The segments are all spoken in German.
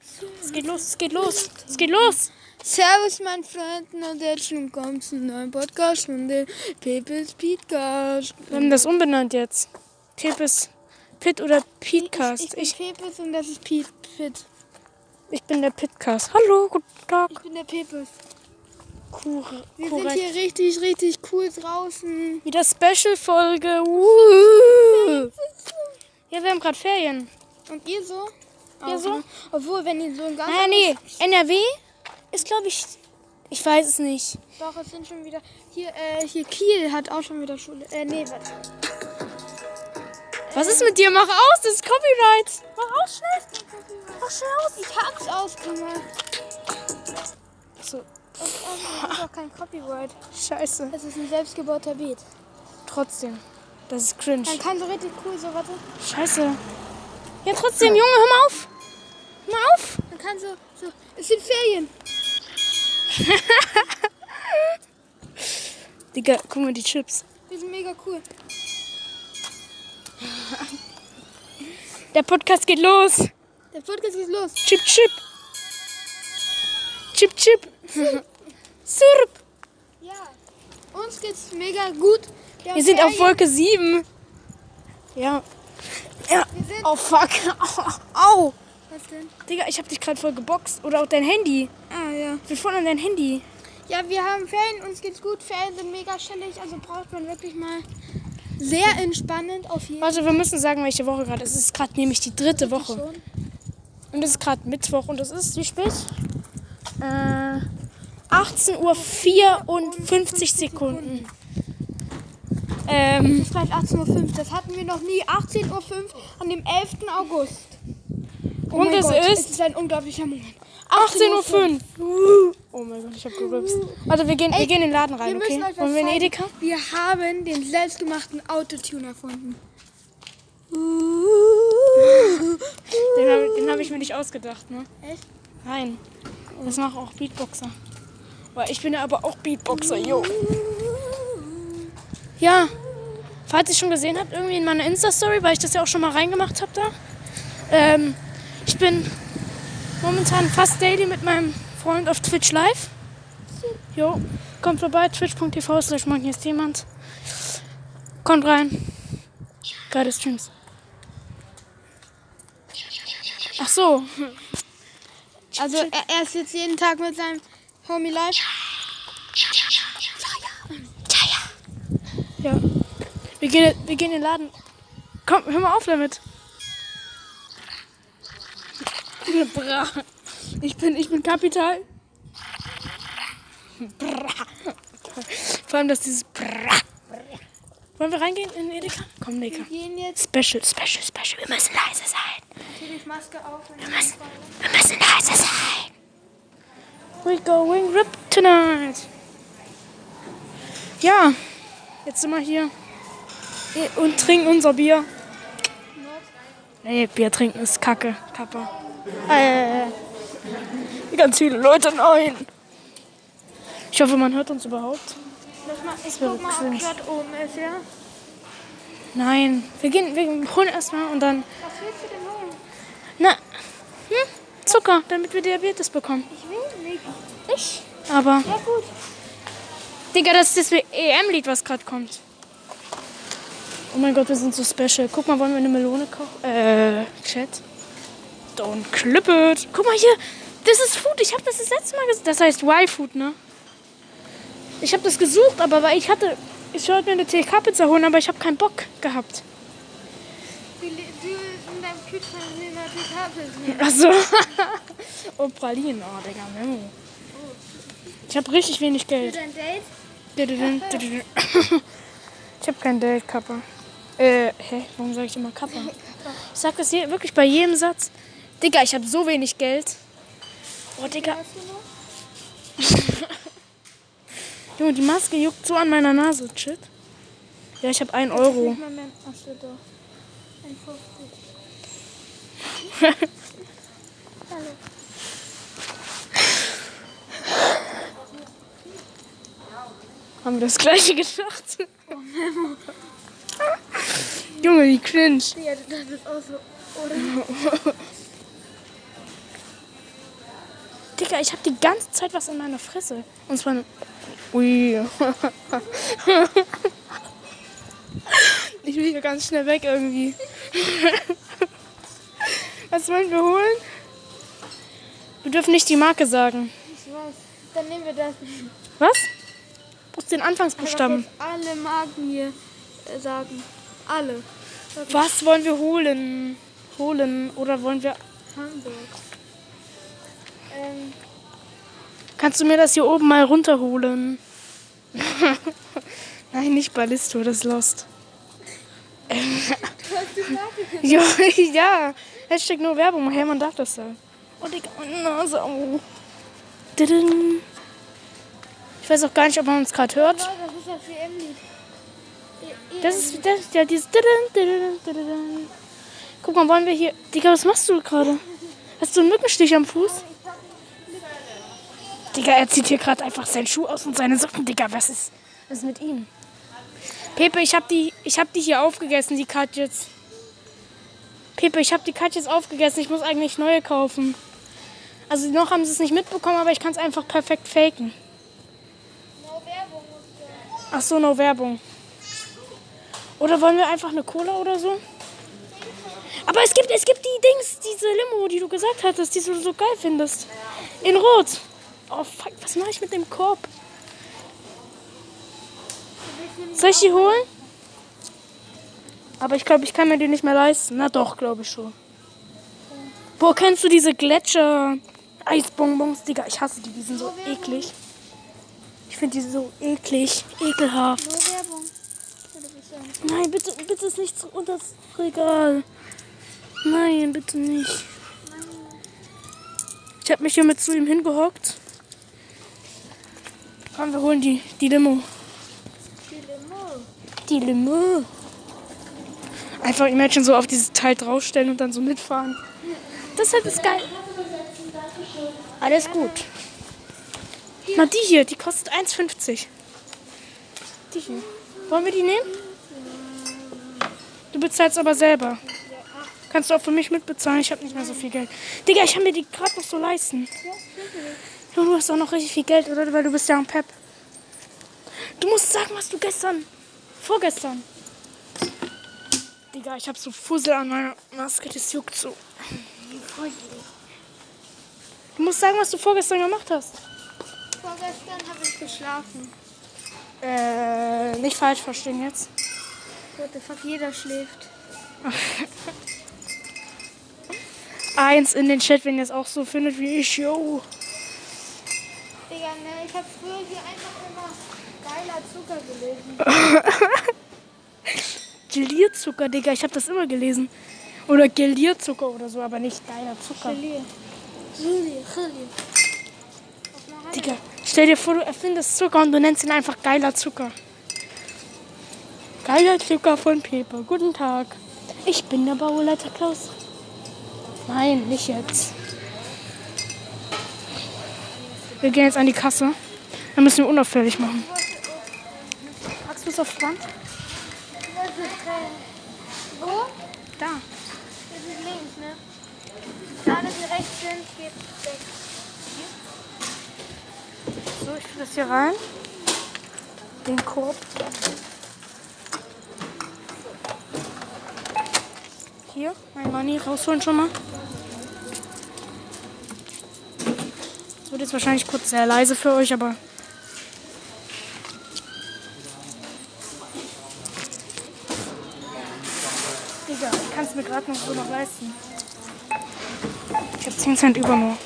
Es geht los, es geht los, es geht los. Servus, meine Freunde, und herzlich willkommen zum neuen Podcast von dem Pepes Podcast. Wir haben das umbenannt jetzt. Pepes Pit oder Ich, Pitcast. bin Ich, Pepes und das ist Pete. Pit. ich bin der Pitcast. Hallo, guten Tag. Ich bin der Pepes. Kur Wir sind korrekt. hier richtig, richtig cool draußen. Wieder Special-Folge. Ja, wir haben gerade Ferien. Und ihr so? Auch, so? ne? Obwohl, wenn ihr so ein ganz... Ah, nee. NRW ist, glaube ich. Ich weiß es nicht. Doch, es sind schon wieder... Hier, äh, hier Kiel hat auch schon wieder Schule. Äh, nee, warte. Was ist mit dir? Mach aus, das ist Copyright. Mach aus, schnell. Mach schnell aus. Ich hab's ausgemacht. So, Das ist auch kein Copyright. scheiße. Das ist ein selbstgebauter Beat. Trotzdem. Das ist cringe. Man kann so richtig cool so, warte. Scheiße. Ja, trotzdem, Junge, hör mal auf. Hör mal auf. Man kann so, so. Es sind Ferien. Digga, guck mal, die Chips. Wir sind mega cool. Der Podcast geht los. Der Podcast geht los. Chip, chip. Chip, chip. Sirp. Ja. Uns geht's mega gut. Wir, Wir sind auf Ferien. Wolke 7. Ja. Ja. Wir sind. Oh, fuck. Au. Was denn? Digga, ich hab dich gerade voll geboxt. Oder auch dein Handy. Ah, ja. Ich bin voll an dein Handy. Ja, wir haben Ferien. Uns geht's gut. Ferien sind mega chillig. Also braucht man wirklich mal sehr entspannend auf jeden Fall. Warte, wir müssen sagen, welche Woche gerade ist. Es ist gerade nämlich die dritte Woche. Schon. Und es ist gerade Mittwoch und es ist wie spät? Äh, 18 Uhr 54 Sekunden. Ähm, Es ist gleich 18.05 Uhr. Das hatten wir noch nie. 18.05 Uhr an dem 11. August. Oh Und mein es Gott, ist- Es ist ein unglaublicher Moment. 18.05 Uhr. Oh mein Gott, ich hab gerülpst. Warte, wir gehen, wir Ey, gehen in den Laden Wir rein, müssen okay? Wollen wir in. Edeka? Wir haben den selbstgemachten Autotune erfunden. Den habe hab ich mir nicht ausgedacht, ne? Echt? Nein. Das machen auch Beatboxer. Weil ich bin ja aber auch Beatboxer, yo. Ja. Falls ihr schon gesehen habt, irgendwie in meiner Insta-Story, weil ich das ja auch schon mal reingemacht habe da. Ähm, ich bin momentan fast daily mit meinem Freund auf Twitch live. Jo, kommt vorbei, twitch.tv slash hier ist jemand. Kommt rein. Geile Streams. Ach so. Also er, er ist jetzt jeden Tag mit seinem Homie live. Ja. Wir gehen, wir gehen in den Laden. Komm, hör mal auf damit. Bra. Ich bin, ich bin Kapital. Bra. Vor allem, dass dieses Bra. Wollen wir reingehen in Edeka? Komm, Edeka. Wir gehen jetzt Special, special, special. Wir müssen leise sein. natürlich Maske auf. Wir müssen, wir müssen leise sein. We're going rip tonight. Ja, jetzt sind wir hier und trinken unser Bier. Nee, Bier trinken ist Kacke, Kappa. Äh, ganz viele Leute, nein. Ich hoffe, man hört uns überhaupt. Ich guck mal, ob oben ist, ja? Nein, wir gehen, wir holen erstmal und dann, Was willst du denn holen? na, hm, Zucker, damit wir Diabetes bekommen. Ich will nicht. Ich? Aber, Ja gut. Digga, das ist das EM-Lied, was gerade kommt. Oh mein Gott, wir sind so special. Guck mal, wollen wir eine Melone kochen? Äh, Chat. Don't clip it. Guck mal hier, das ist Food. Ich habe das das letzte Mal gesehen. Das heißt Y-Food, ne? Ich habe das gesucht, aber weil ich hatte, ich wollte mir eine TK-Pizza holen, aber ich habe keinen Bock gehabt. Du, du in deinem Kühlschrank in der TK Achso. oh, Pralinen. Oh, Digga, Memo. Ich habe richtig wenig Für Geld. dein Date? Ich habe kein Date, Kappa. Äh, hä? Warum sage ich immer Kappa? Ich sag das hier wirklich bei jedem Satz. Digga, ich habe so wenig Geld. Oh, Digga. Junge, die Maske juckt so an meiner Nase. Shit. Ja, ich habe 1 Euro. Nicht mal mehr. Achso, doch. Ein 50. Hallo. Haben wir das gleiche gedacht? Junge, wie cringe. Ja, das ist auch so. Oder? Digga, ich habe die ganze Zeit was in meiner Fresse. Und zwar. Ui. ich will hier ganz schnell weg irgendwie. was wollen wir holen? Wir dürfen nicht die Marke sagen. Ich weiß. Dann nehmen wir das. Was? Muss den Aber Anfangsbuchstaben. alle Marken hier äh, sagen. Alle. Was wollen wir holen? Holen oder wollen wir. Hamburg. Ähm, Kannst du mir das hier oben mal runterholen? Nein, nicht Ballisto, das ist Lost. ja, ja. Hashtag nur Werbung. Hey, man darf das sagen. Oh, Digga, meine Nase. Ich weiß auch gar nicht, ob man uns gerade hört. oh, das ist das WM-Lied. Das ist das, ja, dieses. Guck mal, wollen wir hier. Digga, was machst du gerade? Hast du einen Mückenstich am Fuß? Digga, er zieht hier gerade einfach seinen Schuh aus und seine Socken. Digga, was ist, was ist mit ihm? Pepe, ich hab die, ich hab die hier aufgegessen, die Katjes. Pepe, ich hab die Katjes aufgegessen. Ich muss eigentlich neue kaufen. Also noch haben sie es nicht mitbekommen, aber ich kann es einfach perfekt faken. No Werbung. Ach so, no Werbung. Oder wollen wir einfach eine Cola oder so? Aber es gibt, es gibt die Dings, diese Limo, die du gesagt hattest, die du so geil findest. In Rot. Oh fuck, was mache ich mit dem Korb? Soll ich die holen? Aber ich glaube, ich kann mir die nicht mehr leisten. Na doch, glaube ich schon. Boah, kennst du diese Gletscher Eisbonbons? Digga, ich hasse die, die sind so eklig. Ich finde die so eklig, ekelhaft. No Werbung. Nein, bitte, bitte ist nicht zu- unter das Regal. Nein, bitte nicht. Ich habe mich hier mit zu ihm hingehockt. Komm, wir holen die, die Limo. Die Limo. Die Limo. Einfach Imagine so auf dieses Teil draufstellen und dann so mitfahren. Deshalb ist geil. Alles gut. Na, die hier, die kostet 1,50. Die hier. Wollen wir die nehmen? Du bezahlst aber selber. Kannst du auch für mich mitbezahlen? Ich habe nicht mehr so viel Geld. Digga, ich kann mir die gerade noch so leisten. Ja, du hast auch noch richtig viel Geld, oder? Weil du bist ja ein Pep. Du musst sagen, was du gestern, vorgestern. Digga, ich habe so Fussel an meiner Maske, das juckt so. Du musst sagen, was du vorgestern gemacht hast. Vorgestern habe ich geschlafen. Äh, nicht falsch verstehen jetzt. What the fuck, jeder schläft. Eins in den Chat, wenn ihr es auch so findet wie ich, yo. Digga, ne, ich habe früher hier einfach immer geiler Zucker gelesen. Gelierzucker, Digga, ich habe das immer gelesen. Oder Gelierzucker oder so, aber nicht geiler Zucker. Gelee. Gelee, Gelee. Digga, stell dir vor, du erfindest Zucker und du nennst ihn einfach geiler Zucker. Geiler Zucker von Pepe. Guten Tag. Ich bin der Bauleiter Klaus. Nein, nicht jetzt. Wir gehen jetzt an die Kasse. Dann müssen wir unauffällig machen. Packst du es aufs Band? Wo? Da. Das ist links, ne? Alle, die rechts sind, geht weg. Das hier rein. Den Korb. Hier, mein Money rausholen schon mal. Es wird jetzt wahrscheinlich kurz sehr leise für euch, aber. Digga, ich kann es mir gerade noch so noch leisten. Ich habe 10 Cent über nur.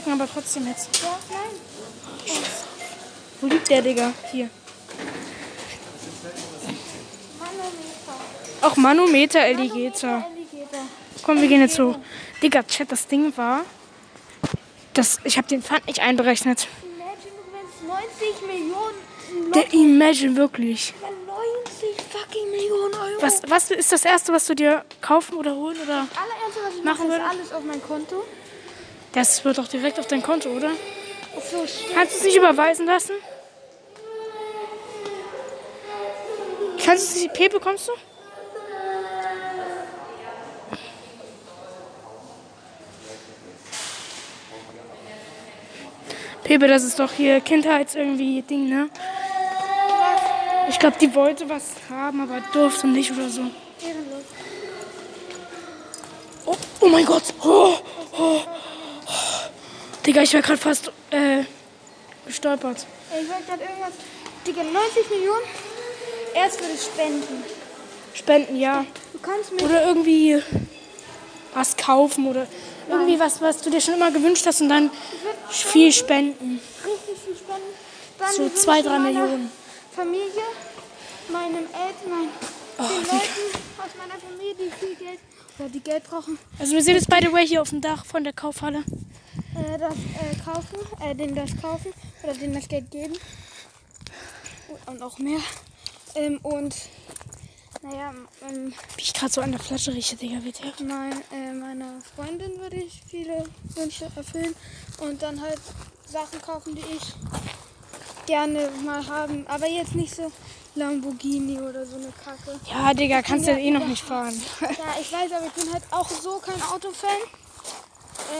Einstecken, aber trotzdem jetzt. Ja, nein. Wo liegt der, Digga? Hier. Manometer. Auch Manometer, Alligator. Alligator. Komm, wir gehen jetzt hoch. Digga, Chat, das Ding war. Das, ich habe den Pfand nicht einberechnet. Imagine, du gewinnst 90 Millionen Der Imagine wirklich. 90 fucking Millionen Euro. Was, was ist das Erste, was du dir kaufen oder holen? Oder? allererste, was ich Machen mache, ist alles auf mein Konto. Das wird doch direkt auf dein Konto, oder? Ach so, stimmt. Kannst du es nicht überweisen lassen? Kannst du es nicht. P bekommst du? Pepe, das ist doch hier Kindheits irgendwie Ding, ne? Ich glaube, die wollte was haben, aber durfte nicht oder so. Oh, oh mein Gott. Oh, oh. Digga, ich wäre gerade fast äh, gestolpert. Ich wollte gerade irgendwas. Digga, 90 Millionen? Erst würde ich spenden. Spenden, ja. Du kannst mir. Oder irgendwie was kaufen oder irgendwie was, was du dir schon immer gewünscht hast und dann viel spenden. richtig viel spenden. Dann So zwei, drei Millionen. Familie, meinen Eltern, meinen, Oh, den Digga. Leuten aus meiner Familie, die viel Geld oder die Geld brauchen, Also wir sehen es by the way hier auf dem Dach von der Kaufhalle. Äh, das äh, kaufen, äh, denen das kaufen oder denen das Geld geben. Und auch mehr. Ähm, und naja, ähm, Wie ich gerade so an der Flasche rieche, Digga, wird der. mein, äh, meiner Freundin würde ich viele Wünsche erfüllen und dann halt Sachen kaufen, die ich gerne mal haben. Aber jetzt nicht so Lamborghini oder so eine Kacke. Ja, Digga, kannst du Ja, ja eh noch nicht fahren. Ja, ich weiß, aber ich bin halt auch so kein Autofan.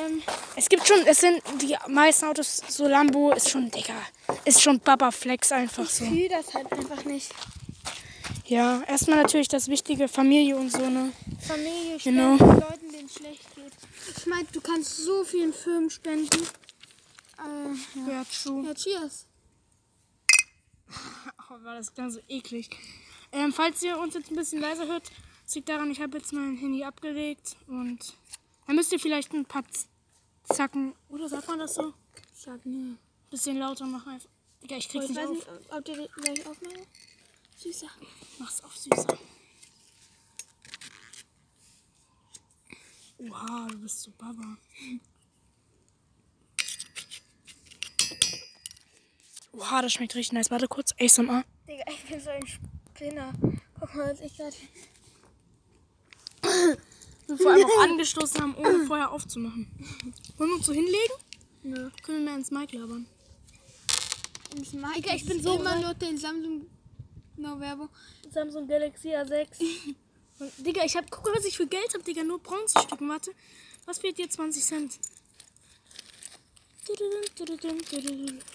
Ähm, Es gibt schon, es sind die meisten Autos, so Lambo ist schon, Digga, ist schon Baba Flex einfach ich so. fühle das halt einfach nicht. Ja, erstmal natürlich das Wichtige, Familie und so, ne? Familie Genau. spenden, Leuten, denen es schlecht geht. Ich meine, du kannst so vielen Firmen spenden. Äh, ja. Ja, true. ja, cheers. Oh, war das ganz so eklig. Ähm, falls ihr uns jetzt ein bisschen leiser hört, liegt daran, ich habe jetzt mein Handy abgelegt und dann müsst ihr vielleicht ein paar Zacken, oder sagt man das so? Sag nie. Bisschen lauter machen einfach. Digga, ich krieg's Ich nicht weiß auf. nicht, ob die gleich aufmachen. Süßer. Mach's auf süßer. Wow, du bist so Baba. Wow, das schmeckt richtig nice. Warte kurz, ASMR. Digga, ich bin so ein Spinner. Guck mal, was ich gerade. Wir vor allem auch angestoßen haben, ohne vorher aufzumachen. Wollen wir uns so hinlegen? Nö. Können wir mehr ins Mic labern? Digga, ich bin so immer nur den Samsung. No Werbung. Samsung Galaxy A6. Und, Digga, ich hab, guck mal, was ich für Geld hab, Digga, nur Bronzestücken. Warte, was fehlt dir? 20 Cent.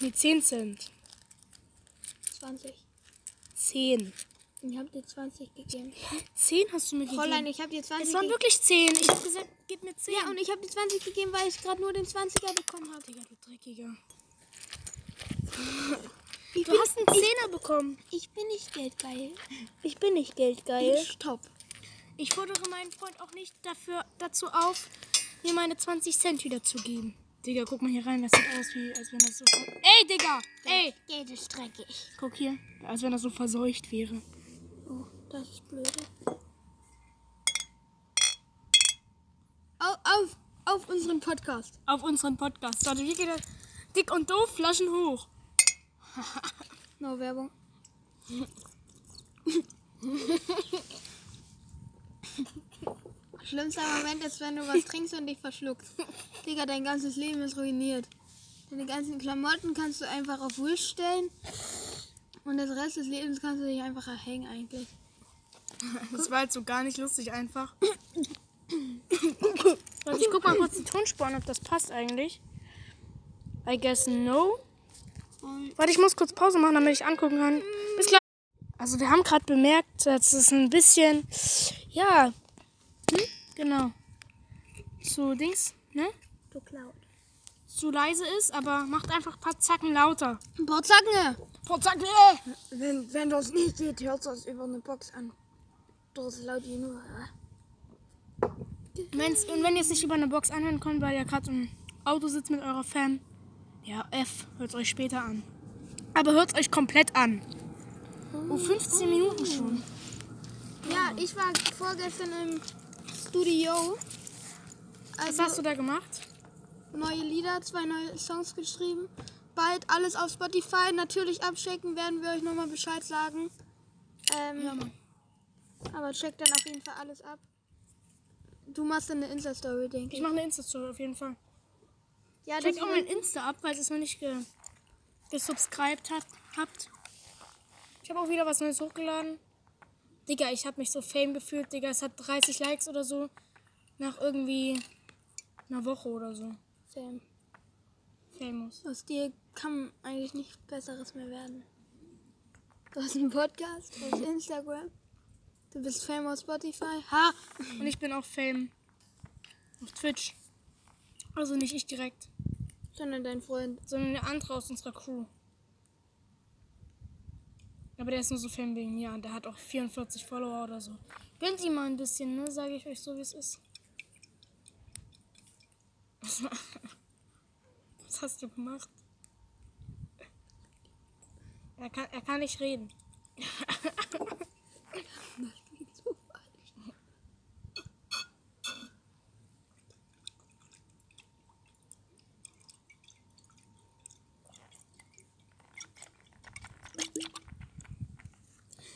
Ne, 10 Cent. 20. 10. Ich hab dir 20 gegeben. 10 hast du mir gegeben. Fräulein, ich hab dir 20 es waren gegeben. wirklich 10. Ich hab gesagt, gib mir 10. Ja, und ich hab dir 20 gegeben, weil ich gerade nur den 20er bekommen habe. Digga, du Dreckiger. Ich Du hast einen Zehner bekommen. Ich bin nicht geldgeil. Ich bin nicht geldgeil. Stopp. Ich fordere meinen Freund auch nicht dafür, dazu auf, mir meine 20 Cent wiederzugeben. Digga, guck mal hier rein. Das sieht aus, wie als wenn das so... Ey, Digga! Ey! Geld ist dreckig. Guck hier. Als wenn das so verseucht wäre. Oh, das ist blöd. Auf, auf, auf unseren Podcast. Auf unseren Podcast. Warte, wie geht das? Dick und doof, Flaschen hoch. No Werbung. Schlimmster Moment ist, wenn du was trinkst und dich verschluckst. Digga, dein ganzes Leben ist ruiniert. Deine ganzen Klamotten kannst du einfach auf Wish stellen. Und das Rest des Lebens kannst du dich einfach erhängen eigentlich. Das war halt so gar nicht lustig einfach. Warte, ich guck mal kurz die Tonspuren, ob das passt eigentlich. I guess no. Warte, ich muss kurz Pause machen, damit ich angucken kann. Bis gleich. Also wir haben gerade bemerkt, dass es ein bisschen, ja, hm? genau, zu Dings, ne? Du klaut. Zu leise ist, aber macht einfach ein paar Zacken lauter. Botzange! Paar Zacken! Wenn, wenn das nicht geht, hört das über eine Box an. Das ist laut genug. Wenn's, und wenn ihr es nicht über eine Box anhören könnt, weil ihr gerade im Auto sitzt mit eurer Fam, ja, F, hört euch später an. Aber hört euch komplett an. Oh, 15 Minuten schon. Ja, ich war vorgestern im Studio. Was Also hast du da gemacht? neue Lieder, zwei neue Songs geschrieben. Bald alles auf Spotify. Natürlich abchecken, werden wir euch nochmal Bescheid sagen. Ähm, Ja, Mann. aber checkt dann auf jeden Fall alles ab. Du machst dann eine Insta-Story, denke Ich ich. mache eine Insta-Story auf jeden Fall. Ja, Checkt auch mein Insta ab, falls ihr es noch nicht ge gesubscribed hat, habt. Ich habe auch wieder was Neues hochgeladen. Digga, ich habe mich so fame gefühlt, Digga. Es hat 30 Likes oder so. Nach irgendwie einer Woche oder so. Sam. Famous. Aus dir kann eigentlich nichts Besseres mehr werden. Du hast einen Podcast auf Instagram. Du bist Fame auf Spotify. Ha! Und ich bin auch Fame auf Twitch. Also nicht ich direkt, Sondern dein Freund. sondern der andere aus unserer Crew. Aber der ist nur so Fame wegen mir und der hat auch 44 Follower oder so. Gönnt ihm mal ein bisschen, ne? Sage ich euch so, wie es ist. Was hast du gemacht? Er kann, er kann nicht reden.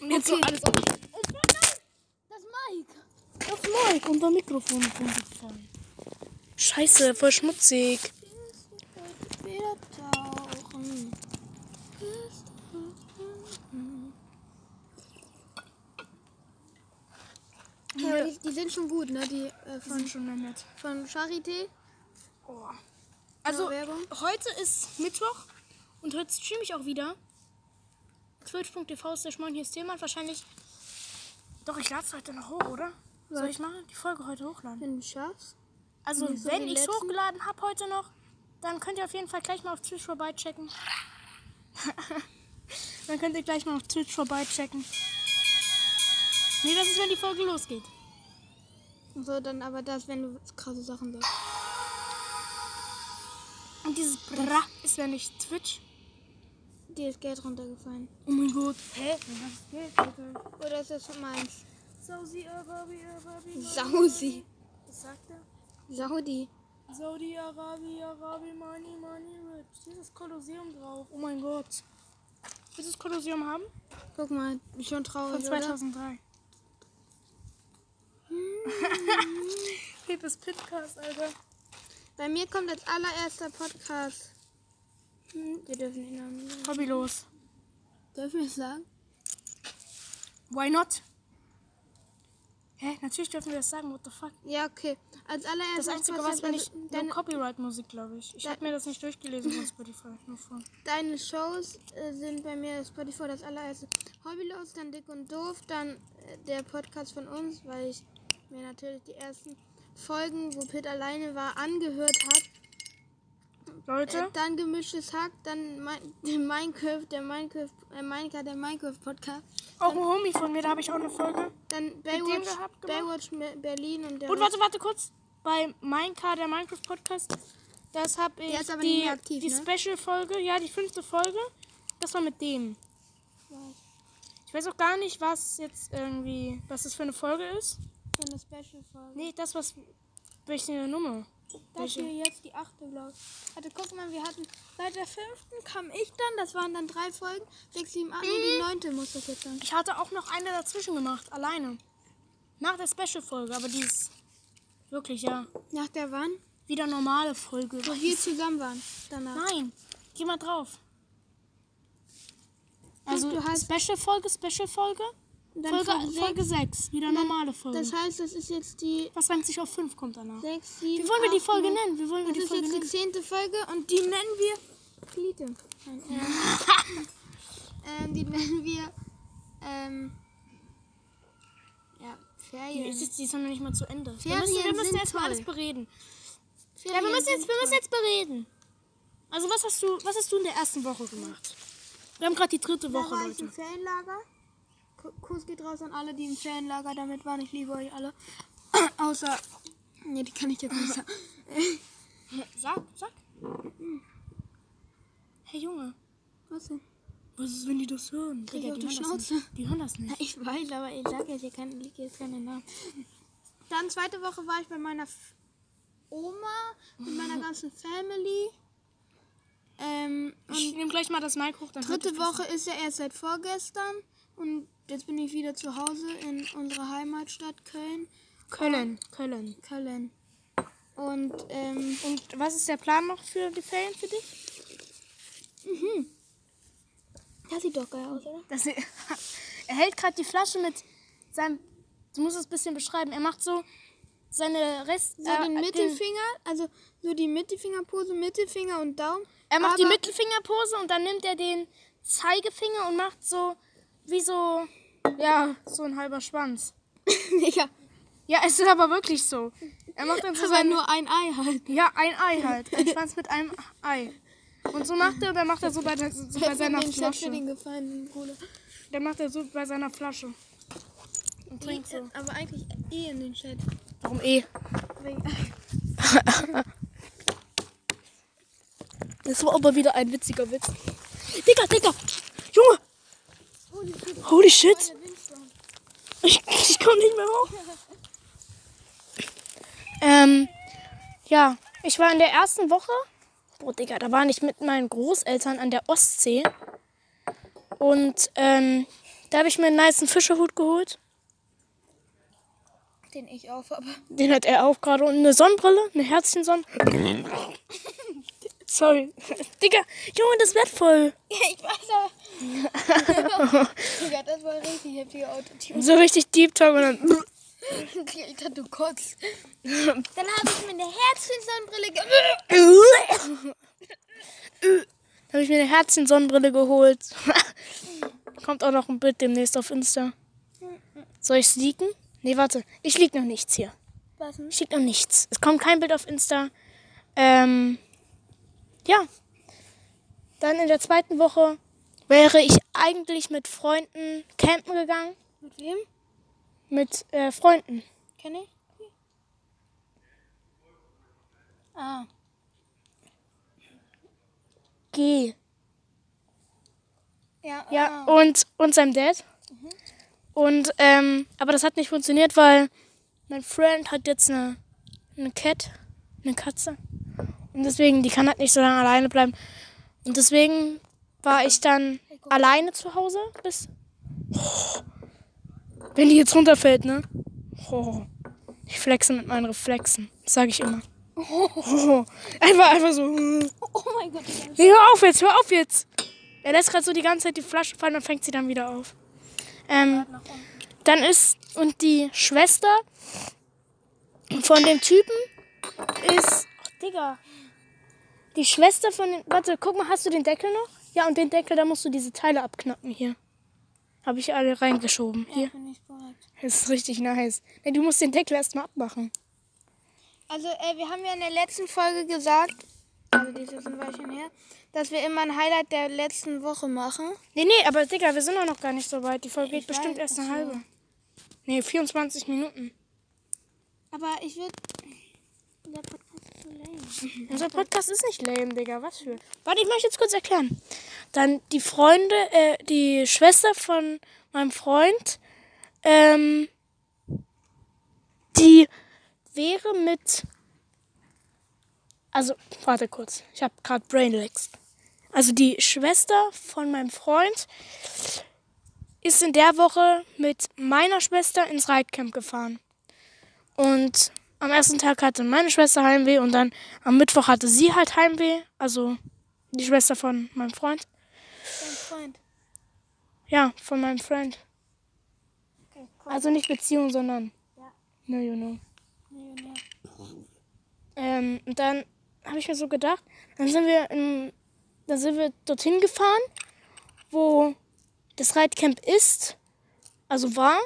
Und jetzt so Okay. alles auf. Das Mike! Das Mic unter Mikrofon ist umgefallen. Scheiße, voll schmutzig. Wieder tauchen. Ja, die, die sind schon gut, ne? Die äh, Die von, sind schon nett. von Charité. Oh. Also, heute ist Mittwoch und heute streame ich auch wieder. Twitch.tv ist der Schmoin, hier ist Thema. Wahrscheinlich. Doch, ich lade es heute noch hoch, oder? Soll ich mal die Folge heute hochladen? Wenn du schaffst. Also, wenn ich es hochgeladen habe heute noch, dann könnt ihr auf jeden Fall gleich mal auf Twitch vorbeichecken. dann könnt ihr gleich mal auf Twitch vorbeichecken. Nee, das ist, wenn die Folge losgeht. So, dann aber das, wenn du krasse Sachen sagst. Und dieses Bra ist, wenn ich Twitch. Dir ist Geld runtergefallen. Oh mein Gott. Hä? Geld. Oder ist das meins? Saudi Arabia, Arabia. Sausi. Was sagt er? Saudi. Saudi Arabia, Arabi, Money, Money, Rich. Dieses Kolosseum drauf. Oh mein Gott. Willst du das Kolosseum haben? Guck mal, schon traurig, Von 2003. Pepes Pitcast, Alter. Bei mir kommt als allererster Podcast. Hm, wir dürfen nicht sagen. Hobbylos. Dürfen wir es sagen? Why not? Hä? Natürlich dürfen wir das sagen. What the fuck? Ja, okay. Als allererstes Das Einzige, was ich also nur deine, Copyright-Musik, glaube ich. Ich habe mir das nicht durchgelesen von Spotify. Nur von. deine Shows äh, sind bei mir Spotify das allererste. Hobbylos, dann Dick und Doof, dann äh, der Podcast von uns, weil ich mir natürlich die ersten Folgen, wo Pitt alleine war, angehört hat. Äh, Leute, dann gemischtes Hack, dann mein, Minecraft, der Minecraft, äh, Minecraft, der Minecraft Podcast, auch ein Homie von mir, da habe ich auch eine Folge. dann Baywatch? Baywatch Berlin und der Und warte, warte kurz. Bei Minecraft, der Minecraft Podcast, das habe ich Der ist aber die, aktiv, die ne? Special-Folge, ja, die fünfte Folge. Das war mit dem. Ich weiß auch gar nicht, was jetzt irgendwie, was das für eine Folge ist. so eine Special Folge. Nee, das was, welche Nummer? Das hier jetzt die achte, glaube ich. Warte, guck mal, wir hatten seit der fünften kam ich dann, das waren dann drei Folgen. Sechs, sieben, acht, Mhm. die neunte muss das jetzt sein. Ich hatte auch noch eine dazwischen gemacht, alleine. Nach der Special-Folge, aber die ist wirklich, ja, Nach der wann? wieder normale Folge. Wo wir zusammen waren. Danach. Nein, geh mal drauf. Also du hast- Special-Folge, Special-Folge. Folge, Folge Folge 6, wieder normale Folge. Das heißt, das ist jetzt die Was reimt sich auf 5 kommt danach? 6, 7, Wie wollen wir die 8, Folge 9. nennen? Wie wollen wir Das die ist Folge jetzt die nennen? zehnte Folge und die nennen wir Gliede. Äh, ähm, die nennen wir ähm, ja, Ferien. Die ist, die ist noch nicht mal zu Ende. Wir Ferien müssen, wir müssen erstmal alles bereden. Ferien Ja, wir müssen, jetzt, wir müssen jetzt bereden. Also was hast du, was hast du in der ersten Woche gemacht? Wir haben gerade die dritte Woche, war ich im Leute. Ferienlager. Ku- Kuss geht raus an alle, die im Ferienlager damit waren. Ich liebe euch alle. Außer. Nee, die kann ich jetzt nicht sagen. Sag, sag. Hey Junge, Was denn? was ist, wenn die das hören? Krieg Digga, die, die hören das Schnauze. die hören das nicht. ich weiß, aber ich sag jetzt hier keinen, lieg jetzt keinen Namen. Dann zweite Woche war ich bei meiner F Oma mit meiner ganzen Family. Ähm, Ich nehme gleich mal das Mic hoch. Dritte ihr. Woche ist ja erst seit vorgestern. Und jetzt bin ich wieder zu Hause in unserer Heimatstadt Köln. Köln, Köln. Köln. Und ähm, Und was ist der Plan noch für die Ferien für dich? das sieht doch geil aus, oder? Das, er hält gerade die Flasche mit seinem. Du musst es ein bisschen beschreiben. Er macht so seine Rest. So äh, den Mittelfinger, also so die Mittelfingerpose, Mittelfinger und Daumen. Er macht die Mittelfingerpose und dann nimmt er den Zeigefinger und macht so wie so ja so ein halber Schwanz. Digga, Ja, es ist aber wirklich so. Er macht dann so aber nur ein Ei halt. ja ein Ei halt, ein Schwanz mit einem Ei. Und so macht er und dann macht er so bei, der, so bei seiner den Chat für Flasche. den Gefallenen Bruder. Dann macht er so bei seiner Flasche und trinkt so. Aber eigentlich eh in den Chat. Warum eh? Wegen Das war aber wieder ein witziger Witz. Digga, Digga! Junge! Holy shit! Ich, ich komm nicht mehr hoch. Ähm, ja, ich war in der ersten Woche. Boah, Digga, da war ich mit meinen Großeltern an der Ostsee. Und ähm, da habe ich mir einen niceen Fischerhut geholt. Den ich auf, aber. Den hat er auch gerade. Und eine Sonnenbrille, eine Herzchensonne. Sorry. Digga, Junge, das wird voll. Ja, ich weiß aber. Digga, das war richtig heftiger Autotune. So richtig Deep Talk und dann. Ich dachte, du kotzt. Dann habe ich mir eine Herzchensonnenbrille ge Da habe ich mir eine Herzchen-Sonnenbrille geholt. Kommt auch noch ein Bild demnächst auf Insta. Soll ich leaken? Nee, warte. Ich leak noch nichts hier. Was? Ich leak noch nichts. Es kommt kein Bild auf Insta. Ähm, ja. Dann in der zweiten Woche wäre ich eigentlich mit Freunden campen gegangen. Mit wem? Mit äh, Freunden. Kenn ich? Ah. G. Ja, Ja, ah. und, und seinem Dad. Und, ähm, aber das hat nicht funktioniert, weil mein Freund hat jetzt eine, eine Cat, eine Katze. Und deswegen, die kann halt nicht so lange alleine bleiben. Und deswegen war ich dann alleine zu Hause bis. wenn die jetzt runterfällt, ne? Oh, ich flexe mit meinen Reflexen. Das sage ich immer. Oh, einfach, einfach so. Oh mein Gott. Nee, hör auf jetzt, hör auf jetzt. Er lässt gerade so die ganze Zeit die Flasche fallen und fängt sie dann wieder auf. Ähm, dann ist, und die Schwester von dem Typen ist, ach Digga, die Schwester von dem, warte, guck mal, hast du den Deckel noch? Ja, und den Deckel, da musst du diese Teile abknappen hier. Habe ich alle reingeschoben. Hier. Ich bereit. Das ist richtig nice. Nee, du musst den Deckel erstmal abmachen. Also, äh, wir haben ja in der letzten Folge gesagt, also das ist ein Weilchen her, dass wir immer ein Highlight der letzten Woche machen. Nee, nee, aber Digga, wir sind doch noch gar nicht so weit. Die Folge geht Ich bestimmt weiß, erst eine so. halbe. Nee, 24 Minuten. Aber ich würde. Lame. Unser Podcast ist nicht lame, Digga. Was für. Warte, ich möchte jetzt kurz erklären. Dann die Freunde, äh, die Schwester von meinem Freund, ähm, die wäre mit. Also, warte kurz. Ich habe gerade Brainlegs. Also, die Schwester von meinem Freund ist in der Woche mit meiner Schwester ins Reitcamp gefahren. Und am ersten Tag hatte meine Schwester Heimweh und dann am Mittwoch hatte sie halt Heimweh. Also die Schwester von meinem Freund. Dein Freund. Ja, von meinem Freund. Also nicht Beziehung, sondern Ja. no, you know. Millionär. Ähm, und dann habe ich mir so gedacht, dann sind wir in, dann sind wir dorthin gefahren, wo das Reitcamp ist, also war.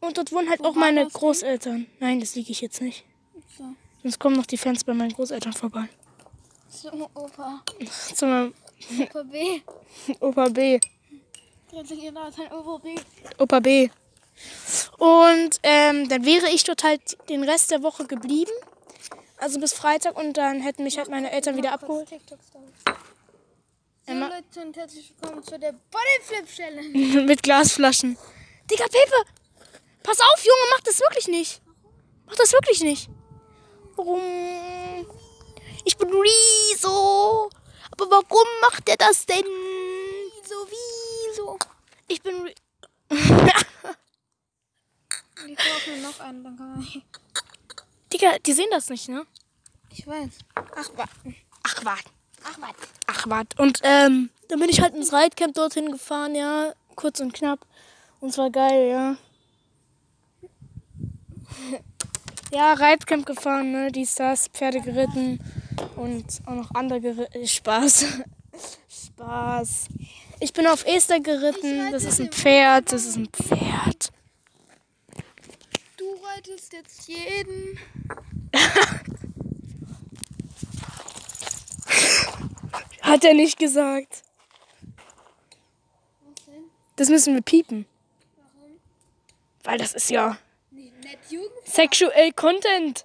Und dort wohnen halt Wo auch meine? Großeltern. Nein, das liege ich jetzt nicht. So. Sonst kommen noch die Fans bei meinen Großeltern vorbei. Zum Opa. Zum Opa B. Opa ein Opa B. Opa B. Und ähm, dann wäre ich dort halt den Rest der Woche geblieben. Also bis Freitag und dann hätten mich halt meine Eltern wieder abgeholt. Emma- Leute und herzlich willkommen zu der Bodyflip Challenge. Mit Glasflaschen. Digga, Pepe! Pass auf, Junge, mach das wirklich nicht. Mach das wirklich nicht. Warum? Ich bin Rezo. Aber warum macht er das denn? Wieso, wieso? Ich bin Re Ich brauche noch einen, dann kann man. Digga, die sehen das nicht, ne? Ich weiß. Ach, warte. Ach, warte. Ach, warte. Ach, warte. Und ähm, dann bin ich halt ins Reitcamp dorthin gefahren, ja. Kurz und knapp. Und es war geil, ja. Ja, Reitcamp gefahren, ne? Dies, das, Pferde geritten und auch noch andere geritten. Spaß. Spaß. Ich bin auf Esther geritten. Das ist ein Pferd. Das ist ein Pferd. Du reitest jetzt jeden. Hat er nicht gesagt. Das müssen wir piepen. Warum? Weil das ist ja. Sexuell Content.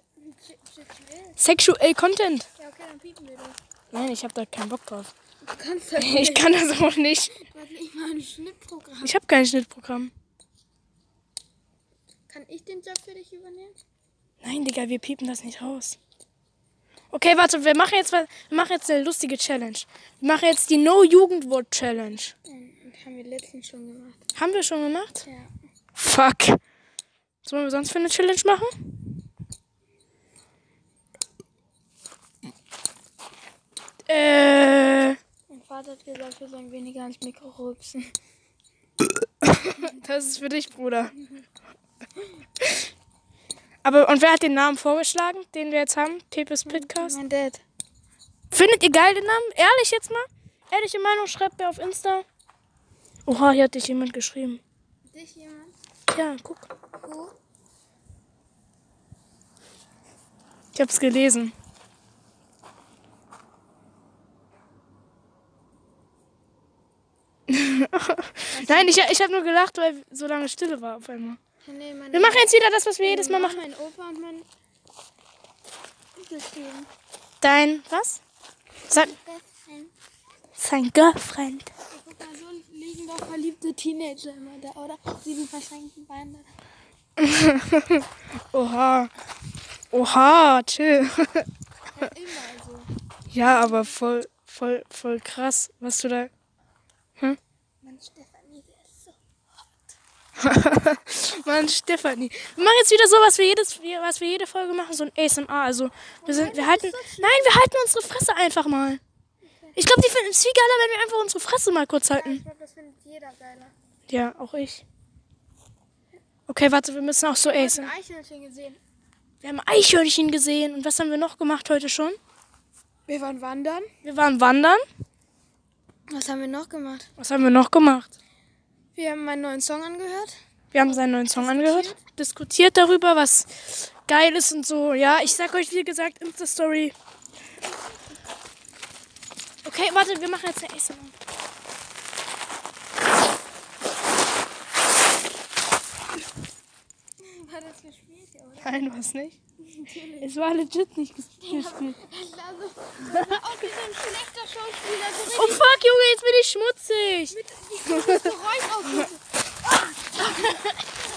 Sexuell. Content. Ja, okay, dann piepen wir das. Nein, ich habe da keinen Bock drauf. Du kannst das Ich nicht. kann das auch nicht. Du hast nicht mal ein Schnittprogramm. Ich habe kein Schnittprogramm. Kann ich den Job für dich übernehmen? Nein, Digga, wir piepen das nicht raus. Okay, warte, wir machen jetzt, was- wir machen jetzt eine lustige Challenge. Wir machen jetzt die No-Jugendwort-Challenge. Haben wir letztens schon gemacht. Haben wir schon gemacht? Ja. Fuck. Was wollen wir sonst für eine Challenge machen? Äh, Mein Vater hat gesagt, wir sollen weniger ans Mikro rülpsen. das ist für dich, Bruder. Aber, und wer hat den Namen vorgeschlagen, den wir jetzt haben? Pepes Pitcast? Mein Dad. Findet ihr geil den Namen? Ehrlich jetzt mal? Ehrliche Meinung schreibt mir auf Insta. Oha, hier hat dich jemand geschrieben. Dich jemand? Ja, guck. Wo? Ich hab's gelesen. Nein, ich, ich habe nur gelacht, weil so lange Stille war auf einmal. Nee, Wir machen jetzt wieder das, was wir jedes Mal machen. Mein Opa und mein. Dein, was? Sein, sein Girlfriend. Guck mal, so liegen doch verliebte Teenager immer da, oder? Sieben verschränkten Beine. Oha. Oha, chill. Ja, immer so. Ja, aber voll, voll, voll krass, was du da. Mann, Stefanie, der ist so. Mann, Stefanie. Wir machen jetzt wieder so, was wir, jedes, was wir jede Folge machen, so ein ASMR. Also, wir, sind, wir halten. Nein, wir halten unsere Fresse einfach mal. Ich glaube, die finden es viel geiler, wenn wir einfach unsere Fresse mal kurz Ich halten. glaube, das findet jeder geiler. Ja, auch ich. Okay, warte, wir müssen auch so Ich habe ASMR. ein Eichhörnchen gesehen. Wir haben Eichhörnchen gesehen. Und was haben wir noch gemacht heute schon? Wir waren wandern. Wir waren wandern. Was haben wir noch gemacht? Was haben wir noch gemacht? Wir haben meinen neuen Song angehört. Wir haben seinen neuen Song angehört, diskutiert darüber, was geil ist und so. Ja, ich sag euch, wie gesagt, Insta-Story. Okay, warte, wir machen jetzt eine ASMR. War das gespielt, ja, oder? Nein, was nicht. Es war legit nicht ges- gespielt. Also, das war auch wie so ein schlechter Schauspieler. So Oh fuck, Junge, jetzt bin ich schmutzig. richtig Geräusch aus.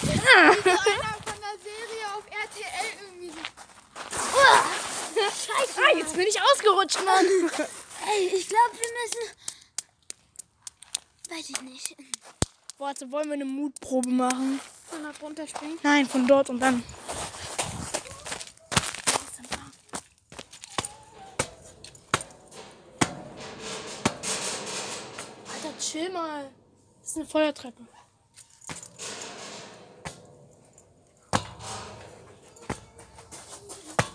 So einer von der Serie auf RTL irgendwie so. Scheiße. Ah, jetzt bin ich ausgerutscht, Mann. Ey, ich glaube, wir müssen. Weiß ich nicht. Warte, wollen wir eine Mutprobe machen? Von dort runterspringen? Nein, von dort und dann. Alter, chill mal. Das ist eine Feuertreppe.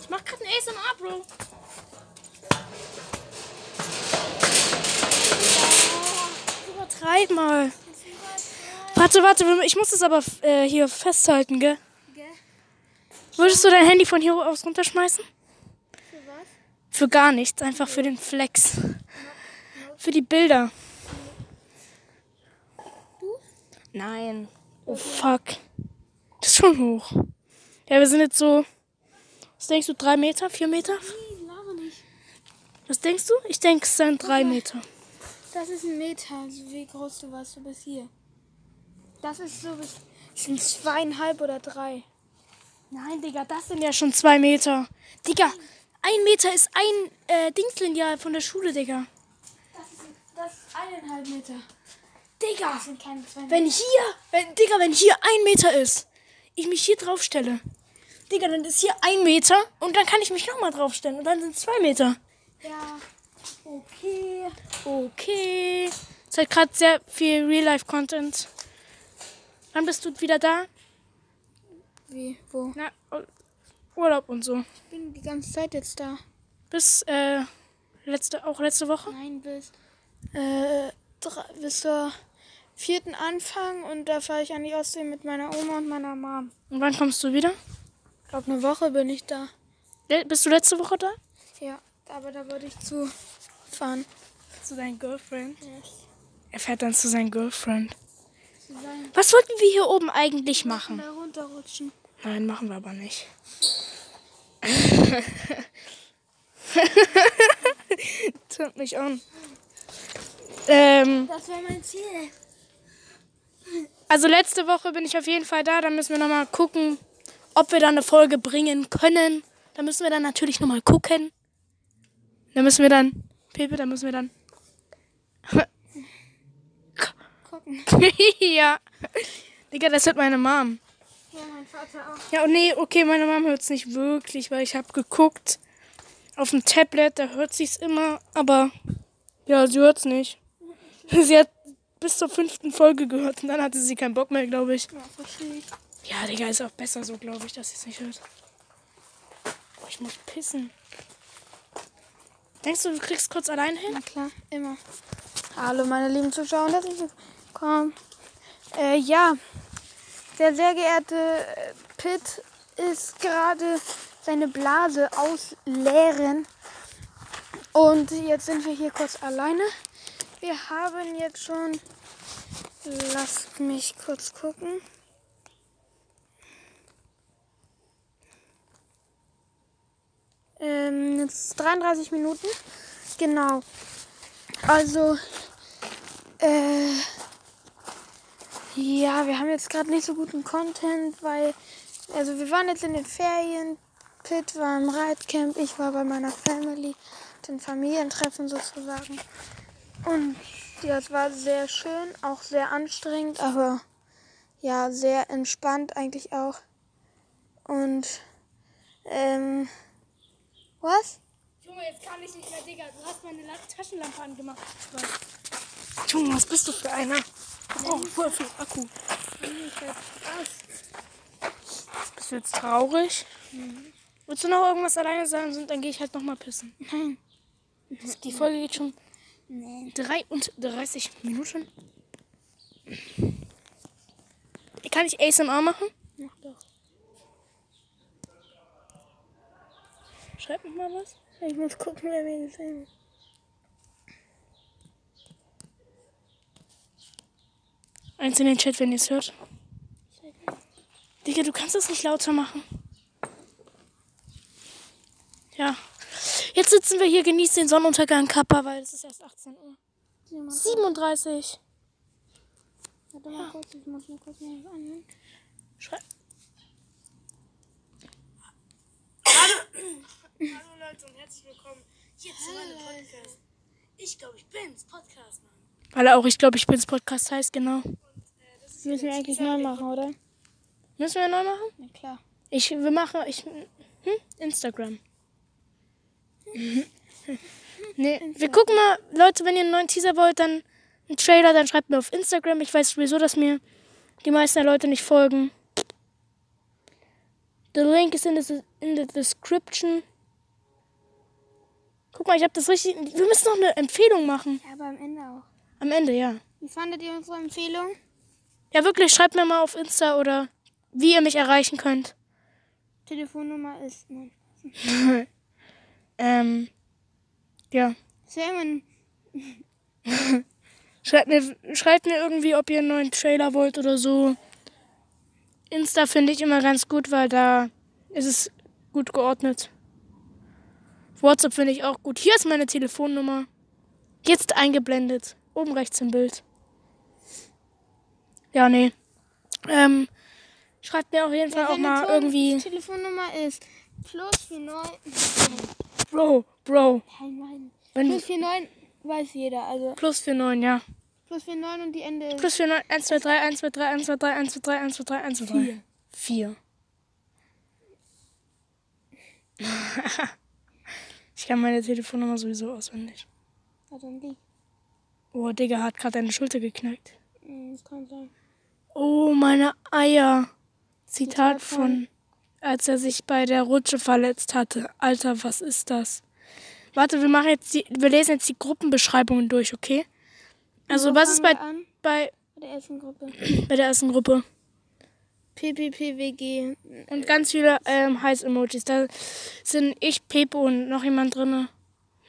Ich mach grad ein ASMR, Bro. Oh, übertreib mal. Warte, warte, ich muss es aber äh, hier festhalten, gell? Gell? Würdest du dein Handy von hier aus runterschmeißen? Für was? Für gar nichts, einfach für den Flex. Für die Bilder. Nein. Oh fuck. Das ist schon hoch. Ja, wir sind jetzt so. Was denkst du? Drei Meter? Vier Meter? Nee, laber nicht. Was denkst du? Ich denke, es sind drei Meter. Das ist ein Meter. So wie groß du warst du bis hier. Das ist so bis. Das sind zweieinhalb oder drei. Nein, Digga, das sind ja schon zwei Meter. Digga, ein Meter ist ein äh, Dingslineal von der Schule, Digga. Das ist, das ist eineinhalb Meter. Digga, Das sind keine zwei Meter. wenn hier, wenn, Digga, wenn hier ein Meter ist, ich mich hier drauf stelle. Digga, dann ist hier ein Meter und dann kann ich mich nochmal draufstellen und dann sind es zwei Meter. Ja. Okay. Okay. Es hat gerade sehr viel Real-Life-Content. Wann bist du wieder da? Wie? Wo? Na, Urlaub und so. Ich bin die ganze Zeit jetzt da. Bis äh, letzte, auch letzte Woche? Nein, bis. Äh, drei, bis zur vierten Anfang und da fahre ich an die Ostsee mit meiner Oma und meiner Mom. Und wann kommst du wieder? Ich glaube, eine Woche bin ich da. Le- Bist du letzte Woche da? Ja, aber da wollte ich zu fahren. Zu deinem Girlfriend. Er fährt dann zu seinem Girlfriend. Was wollten wir hier oben eigentlich machen? Runterrutschen. Nein, machen wir aber nicht. Tut mich an. Ähm, Das wäre mein Ziel. also letzte Woche bin ich auf jeden Fall da. Da müssen wir nochmal gucken, ob wir da eine Folge bringen können. Da müssen wir dann natürlich nochmal gucken. Da müssen wir dann. Pepe, da müssen wir dann. Gucken. ja. Digga, das hört meine Mom. Ja, mein Vater auch. Ja, oh nee, okay, meine Mom hört es nicht wirklich, weil ich habe geguckt auf dem Tablet, da hört sie es immer, aber ja, sie hört es nicht. Sie hat bis zur fünften Folge gehört und dann hatte sie keinen Bock mehr, glaube ich. Ja, verstehe ich. Ja, Digga, ist auch besser so, glaube ich, dass sie es nicht hört. Oh, ich muss pissen. Denkst du, du kriegst kurz allein hin? Na klar, immer. Hallo, meine lieben Zuschauer, herzlich willkommen. Äh, ja, der sehr geehrte äh, Pitt ist gerade seine Blase ausleeren. Und jetzt sind wir hier kurz alleine. Wir haben jetzt schon. Lasst mich kurz gucken. Ähm, jetzt 33 Minuten. Genau. Also, äh, ja, wir haben jetzt gerade nicht so guten Content, weil, also wir waren jetzt in den Ferien. Pitt war im Reitcamp, ich war bei meiner Family, den Familientreffen sozusagen. Und ja, es war sehr schön, auch sehr anstrengend, aber ja, sehr entspannt eigentlich auch. Und, ähm, was? Junge, jetzt kann ich nicht mehr, Digga. Du hast meine Taschenlampe angemacht. Junge, was bist du für einer? Oh, voll viel Akku. Bist du jetzt traurig? Willst du noch irgendwas alleine sagen? Sonst dann gehe ich halt noch mal pissen. Nein. Die Folge geht schon Nee. 33 Minuten. Kann ich ASMR machen? Mach doch. Schreib mir mal was. Ich muss gucken, wer mir gesehen Eins in den Chat, wenn ihr es hört. Digga, du kannst das nicht lauter machen. Ja. Jetzt sitzen wir hier, genießen den Sonnenuntergang, Kappa, weil es ist erst 18 Uhr. 37. Warte mal kurz, ich muss mir kurz mal was anhören. Schrei Hallo. Hallo Leute und herzlich willkommen hier zu meinem Podcast. Ich glaube, ich bin's, Podcast, Mann. Weil auch ich glaube, ich bin's Podcast heißt, genau. Müssen wir eigentlich neu machen, oder? Müssen wir neu machen? Na klar. Ich, wir machen, ich, hm? Instagram. nee, wir gucken mal, Leute, wenn ihr einen neuen Teaser wollt, dann einen Trailer, dann schreibt mir auf Instagram. Ich weiß sowieso, dass mir die meisten der Leute nicht folgen. The link is in the, in the description. Guck mal, ich habe das richtig. Wir müssen noch eine Empfehlung machen. Ja, aber am Ende auch. Am Ende, ja. Wie fandet ihr unsere Empfehlung? Ja, wirklich, schreibt mir mal auf Insta oder wie ihr mich erreichen könnt. Telefonnummer ist. Nein. Ähm, ja. Salmon. Schreibt mir, schreibt mir irgendwie, ob ihr einen neuen Trailer wollt oder so. Insta finde ich immer ganz gut, weil da ist es gut geordnet. WhatsApp finde ich auch gut. Hier ist meine Telefonnummer. Jetzt eingeblendet. Oben rechts im Bild. Ja, nee. Ähm, schreibt mir auf jeden Fall auch mal irgendwie. Telefonnummer ist plus 49. Bro, Bro. Nein, nein. Wenn, Plus 49 weiß jeder. Also plus 49, ja. plus 49 und die Ende ist. Plus 49, 1, 2, 3, 1, 2, 3, 1, 2, 3, 1, 2, 3, 1, 2, 3, 1, 2, 3. 4. ich kann meine Telefonnummer sowieso auswendig. Ja, dann die. Oh, Digga hat gerade deine Schulter geknackt. Hm, Das kann sein. Oh, meine Eier. Zitat von- als er sich bei der Rutsche verletzt hatte. Alter, was ist das? Warte, wir machen jetzt die, wir lesen jetzt die Gruppenbeschreibungen durch, okay? Also, Wo was ist bei, bei, Bei der ersten Gruppe. bei der ersten Gruppe? PPPWG. Und ganz viele ähm, Heiß-Emojis. Da sind ich, Pepe und noch jemand drin.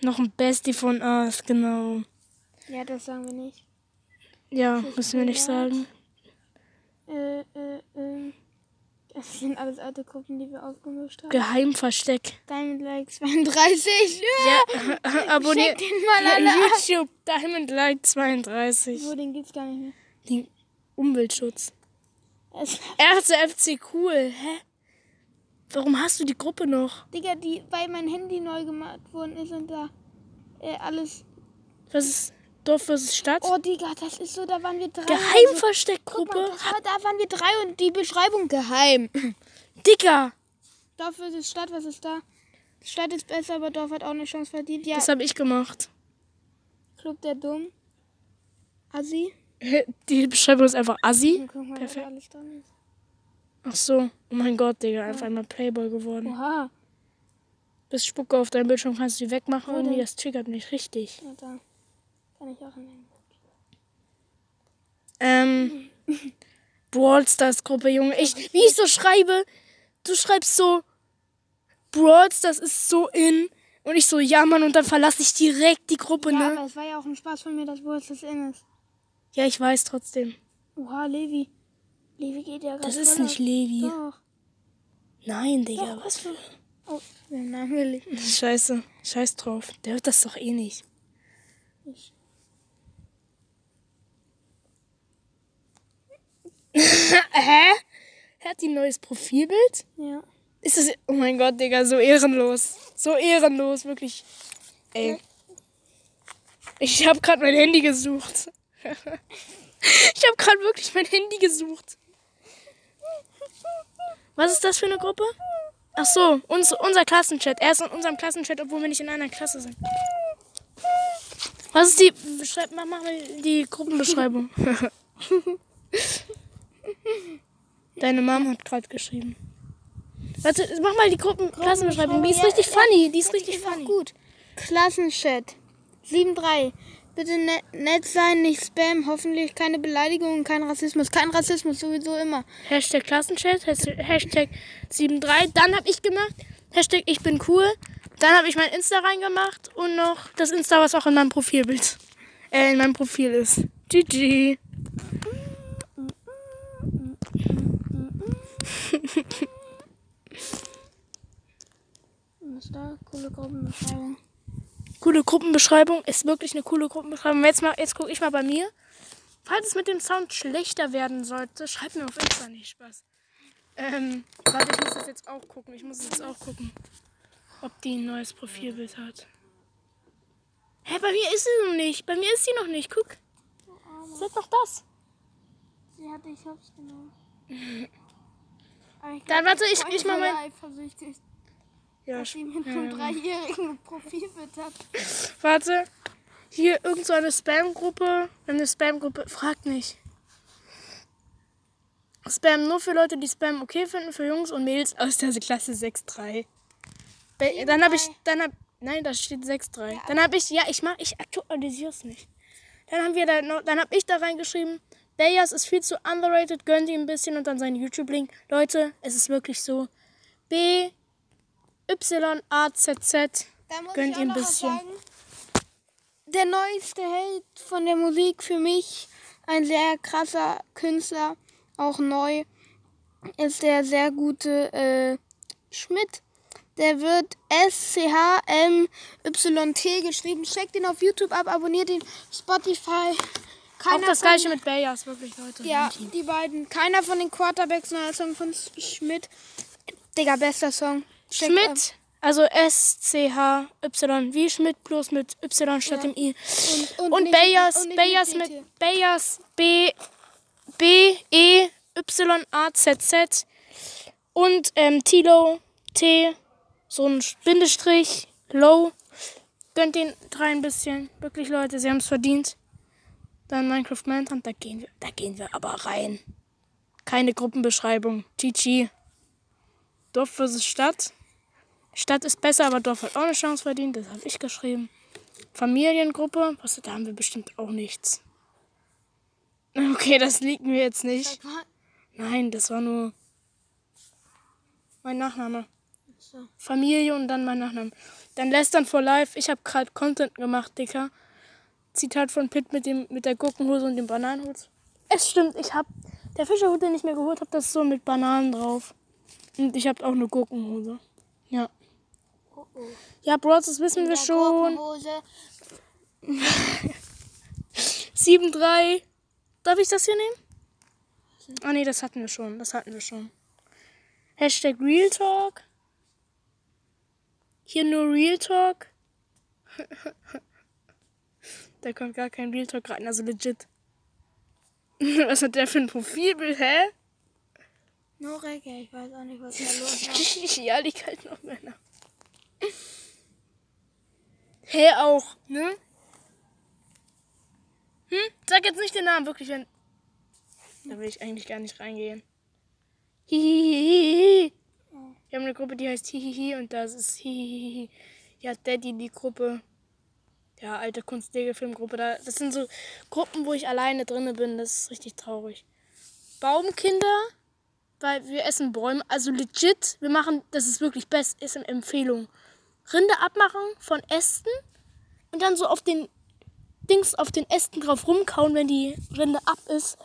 Noch ein Bestie von uns, genau. Ja, das sagen wir nicht. Ja, müssen wir nicht sagen. Äh, äh, äh. Das sind alles alte Gruppen, die wir aufgemischt haben. Geheimversteck. Diamond Like 32. Ja. Abonniert Check den mal alle. YouTube Diamond Light 32. So, den gibt's gar nicht mehr. Den Umweltschutz. Erste FC cool. Hä? Warum hast du die Gruppe noch? Digga, die, weil mein Handy neu gemacht worden ist und da äh, alles. Was ist Dorf versus Stadt? Oh, Digga, das ist so, da waren wir drei. Also, mal, Geheimversteckgruppe? das war, da waren wir drei und die Beschreibung geheim. Digga! Dorf versus Stadt, was ist da? Stadt ist besser, aber Dorf hat auch eine Chance verdient. Ja, Das habe ich gemacht. Club der Dumm. Assi. Die Beschreibung ist einfach Assi. Und mal, Perfekt. Ach so. Oh mein Gott, Digga. Einfach einmal Playboy geworden. Oha. Bist Spucke auf deinem Bildschirm, kannst du die wegmachen. Irgendwie, denn? das triggert mich richtig. Ja, da. Kann ich auch nehmen. Ähm, Brawl Stars Gruppe, Junge. Ich, wie ich so schreibe, du schreibst so, Brawl Stars ist so in. Und ich so, ja, Mann, und dann verlasse ich direkt die Gruppe, Ja, ne? aber es war ja auch ein Spaß von mir, dass Wurst das in ist. Ja, ich weiß trotzdem. Oha, Levi. Levi geht ja Das gerade ist voll nicht. Levi. Doch. Nein, Digga, Doch, was für. Oh, Namen will ich. Scheiße. Scheiß drauf. Der hört das doch eh nicht. nicht. Hä? Er hat ein neues Profilbild? Ja. Ist das. Oh mein Gott, Digga, so ehrenlos. So ehrenlos, wirklich. Ey. Ich habe gerade mein Handy gesucht. ich habe gerade wirklich mein Handy gesucht. Was ist das für eine Gruppe? Ach so, uns, unser Klassenchat. Er ist in unserem Klassenchat, obwohl wir nicht in einer Klasse sind. Was ist die. Schreib, mach mal die Gruppenbeschreibung. Deine Mom hat gerade geschrieben. Warte, mach mal die Gruppen Klassenbeschreibung. Die ist richtig funny. Die ist richtig funny. gut. Klassenchat. 7-3. Bitte net, nett sein, nicht Spam. Hoffentlich keine Beleidigungen, kein Rassismus. Kein Rassismus, sowieso immer. Hashtag Klassenchat, Hashtag- Hashtag 73. Dann habe ich gemacht, Hashtag ich bin cool. Dann habe ich mein Insta reingemacht und noch das Insta, was auch in meinem Profilbild, äh, in meinem Profil ist. GG. Was da? Coole Gruppenbeschreibung. Coole Gruppenbeschreibung, ist wirklich eine coole Gruppenbeschreibung. Jetzt, mal, jetzt gucke ich mal bei mir. Falls es mit dem Sound schlechter werden sollte, schreibt mir auf Insta nicht Spaß. Ähm, warte, ich muss das jetzt auch gucken. Ich muss jetzt auch gucken, ob die ein neues Profilbild hat. Hä, bei mir ist sie noch nicht. Bei mir ist sie noch nicht. Guck. Sie hat noch das. Sie hatte, ich hab's genommen. Ich Dann warte, ich, ich mach mal. eifersüchtig, Ja, dass sie mit ja, einem ja. Dreijährigen ein Profilbild hat. Warte. Hier irgend so eine Spam-Gruppe. Eine Spam-Gruppe. Fragt nicht. Spam nur für Leute, die Spam okay finden, für Jungs und Mädels aus der Klasse 6-3. Be- Dann habe ich, dann hab, Nein, da steht 6-3. Dann habe ich, ja, ich mach, ich aktualisiere es nicht. Dann haben wir da noch, dann habe ich da reingeschrieben, Bayers ist viel zu underrated, gönnt ihm ein bisschen und dann sein YouTube-Link. Leute, es ist wirklich so. B, Y, A, Z, Z. Gönnt ihr ein bisschen. sagen. Der neueste Held von der Musik für mich, ein sehr krasser Künstler, auch neu, ist der sehr gute äh, Schmidt. Der wird S-C-H-M-Y-T geschrieben. Checkt ihn auf YouTube ab, abonniert ihn Spotify. Auch Keiner das von- gleiche mit Bayers, wirklich, Leute. Ja, die beiden. Keiner von den Quarterbacks, neuer Song von Schmidt. Digga, bester Song. Checkt ab. Schmidt, also S-C-H-Y, wie Schmidt, bloß mit Y statt dem I. Und, Und nicht- Bayers, und Bayers DT. mit Bayers B, B, E, Y, A, Z, Z. Und ähm, Tilo, T, so ein Bindestrich, Low. Gönnt den drei ein bisschen. Wirklich, Leute, sie haben es verdient. Dann Minecraft Manhunt, da gehen wir, da gehen wir aber rein. Keine Gruppenbeschreibung. GG. Dorf versus Stadt. Stadt ist besser, aber Dorf hat auch eine Chance verdient. Das habe ich geschrieben. Familiengruppe. Was, da haben wir bestimmt auch nichts. Okay, das liegt mir jetzt nicht. Nein, das war nur mein Nachname. Familie und dann mein Nachname. Dann Lästern for Life. Ich habe gerade Content gemacht, Dicker. Zitat von Pitt mit, dem, mit der Gurkenhose und dem Bananenhut. Es stimmt, ich habe der Fischerhut, den ich mir geholt habe, das ist so mit Bananen drauf. Und ich habe auch eine Gurkenhose. Ja. Ja, Bros, das wissen wir schon. Gurkenhose. 7-3. Darf ich das hier nehmen? Ah nee, das hatten wir schon. Das hatten wir schon. Hashtag Real Talk. Hier nur Real Talk. da kommt gar kein Real Talk rein, also legit. Was hat der für ein Profilbild, hä? No Reggae, ich weiß auch nicht, was da los ist. ja, die kalten noch Männer. Hä, auch, ne? Hm? Sag jetzt nicht den Namen, wirklich, wenn. Da will ich eigentlich gar nicht reingehen. Hihihihi. Wir haben eine Gruppe, die heißt Hihihi und das ist Hihihihi. Ja, Daddy, die Gruppe. Ja, alte Kunstlegelfilmgruppe. Da, das sind so Gruppen, wo ich alleine drinne bin. Das ist richtig traurig. Baumkinder, weil wir essen Bäume. Also legit, wir machen, das ist wirklich best, ist eine Empfehlung. Rinde abmachen von Ästen und dann so auf den Dings, auf den Ästen drauf rumkauen, wenn die Rinde ab ist.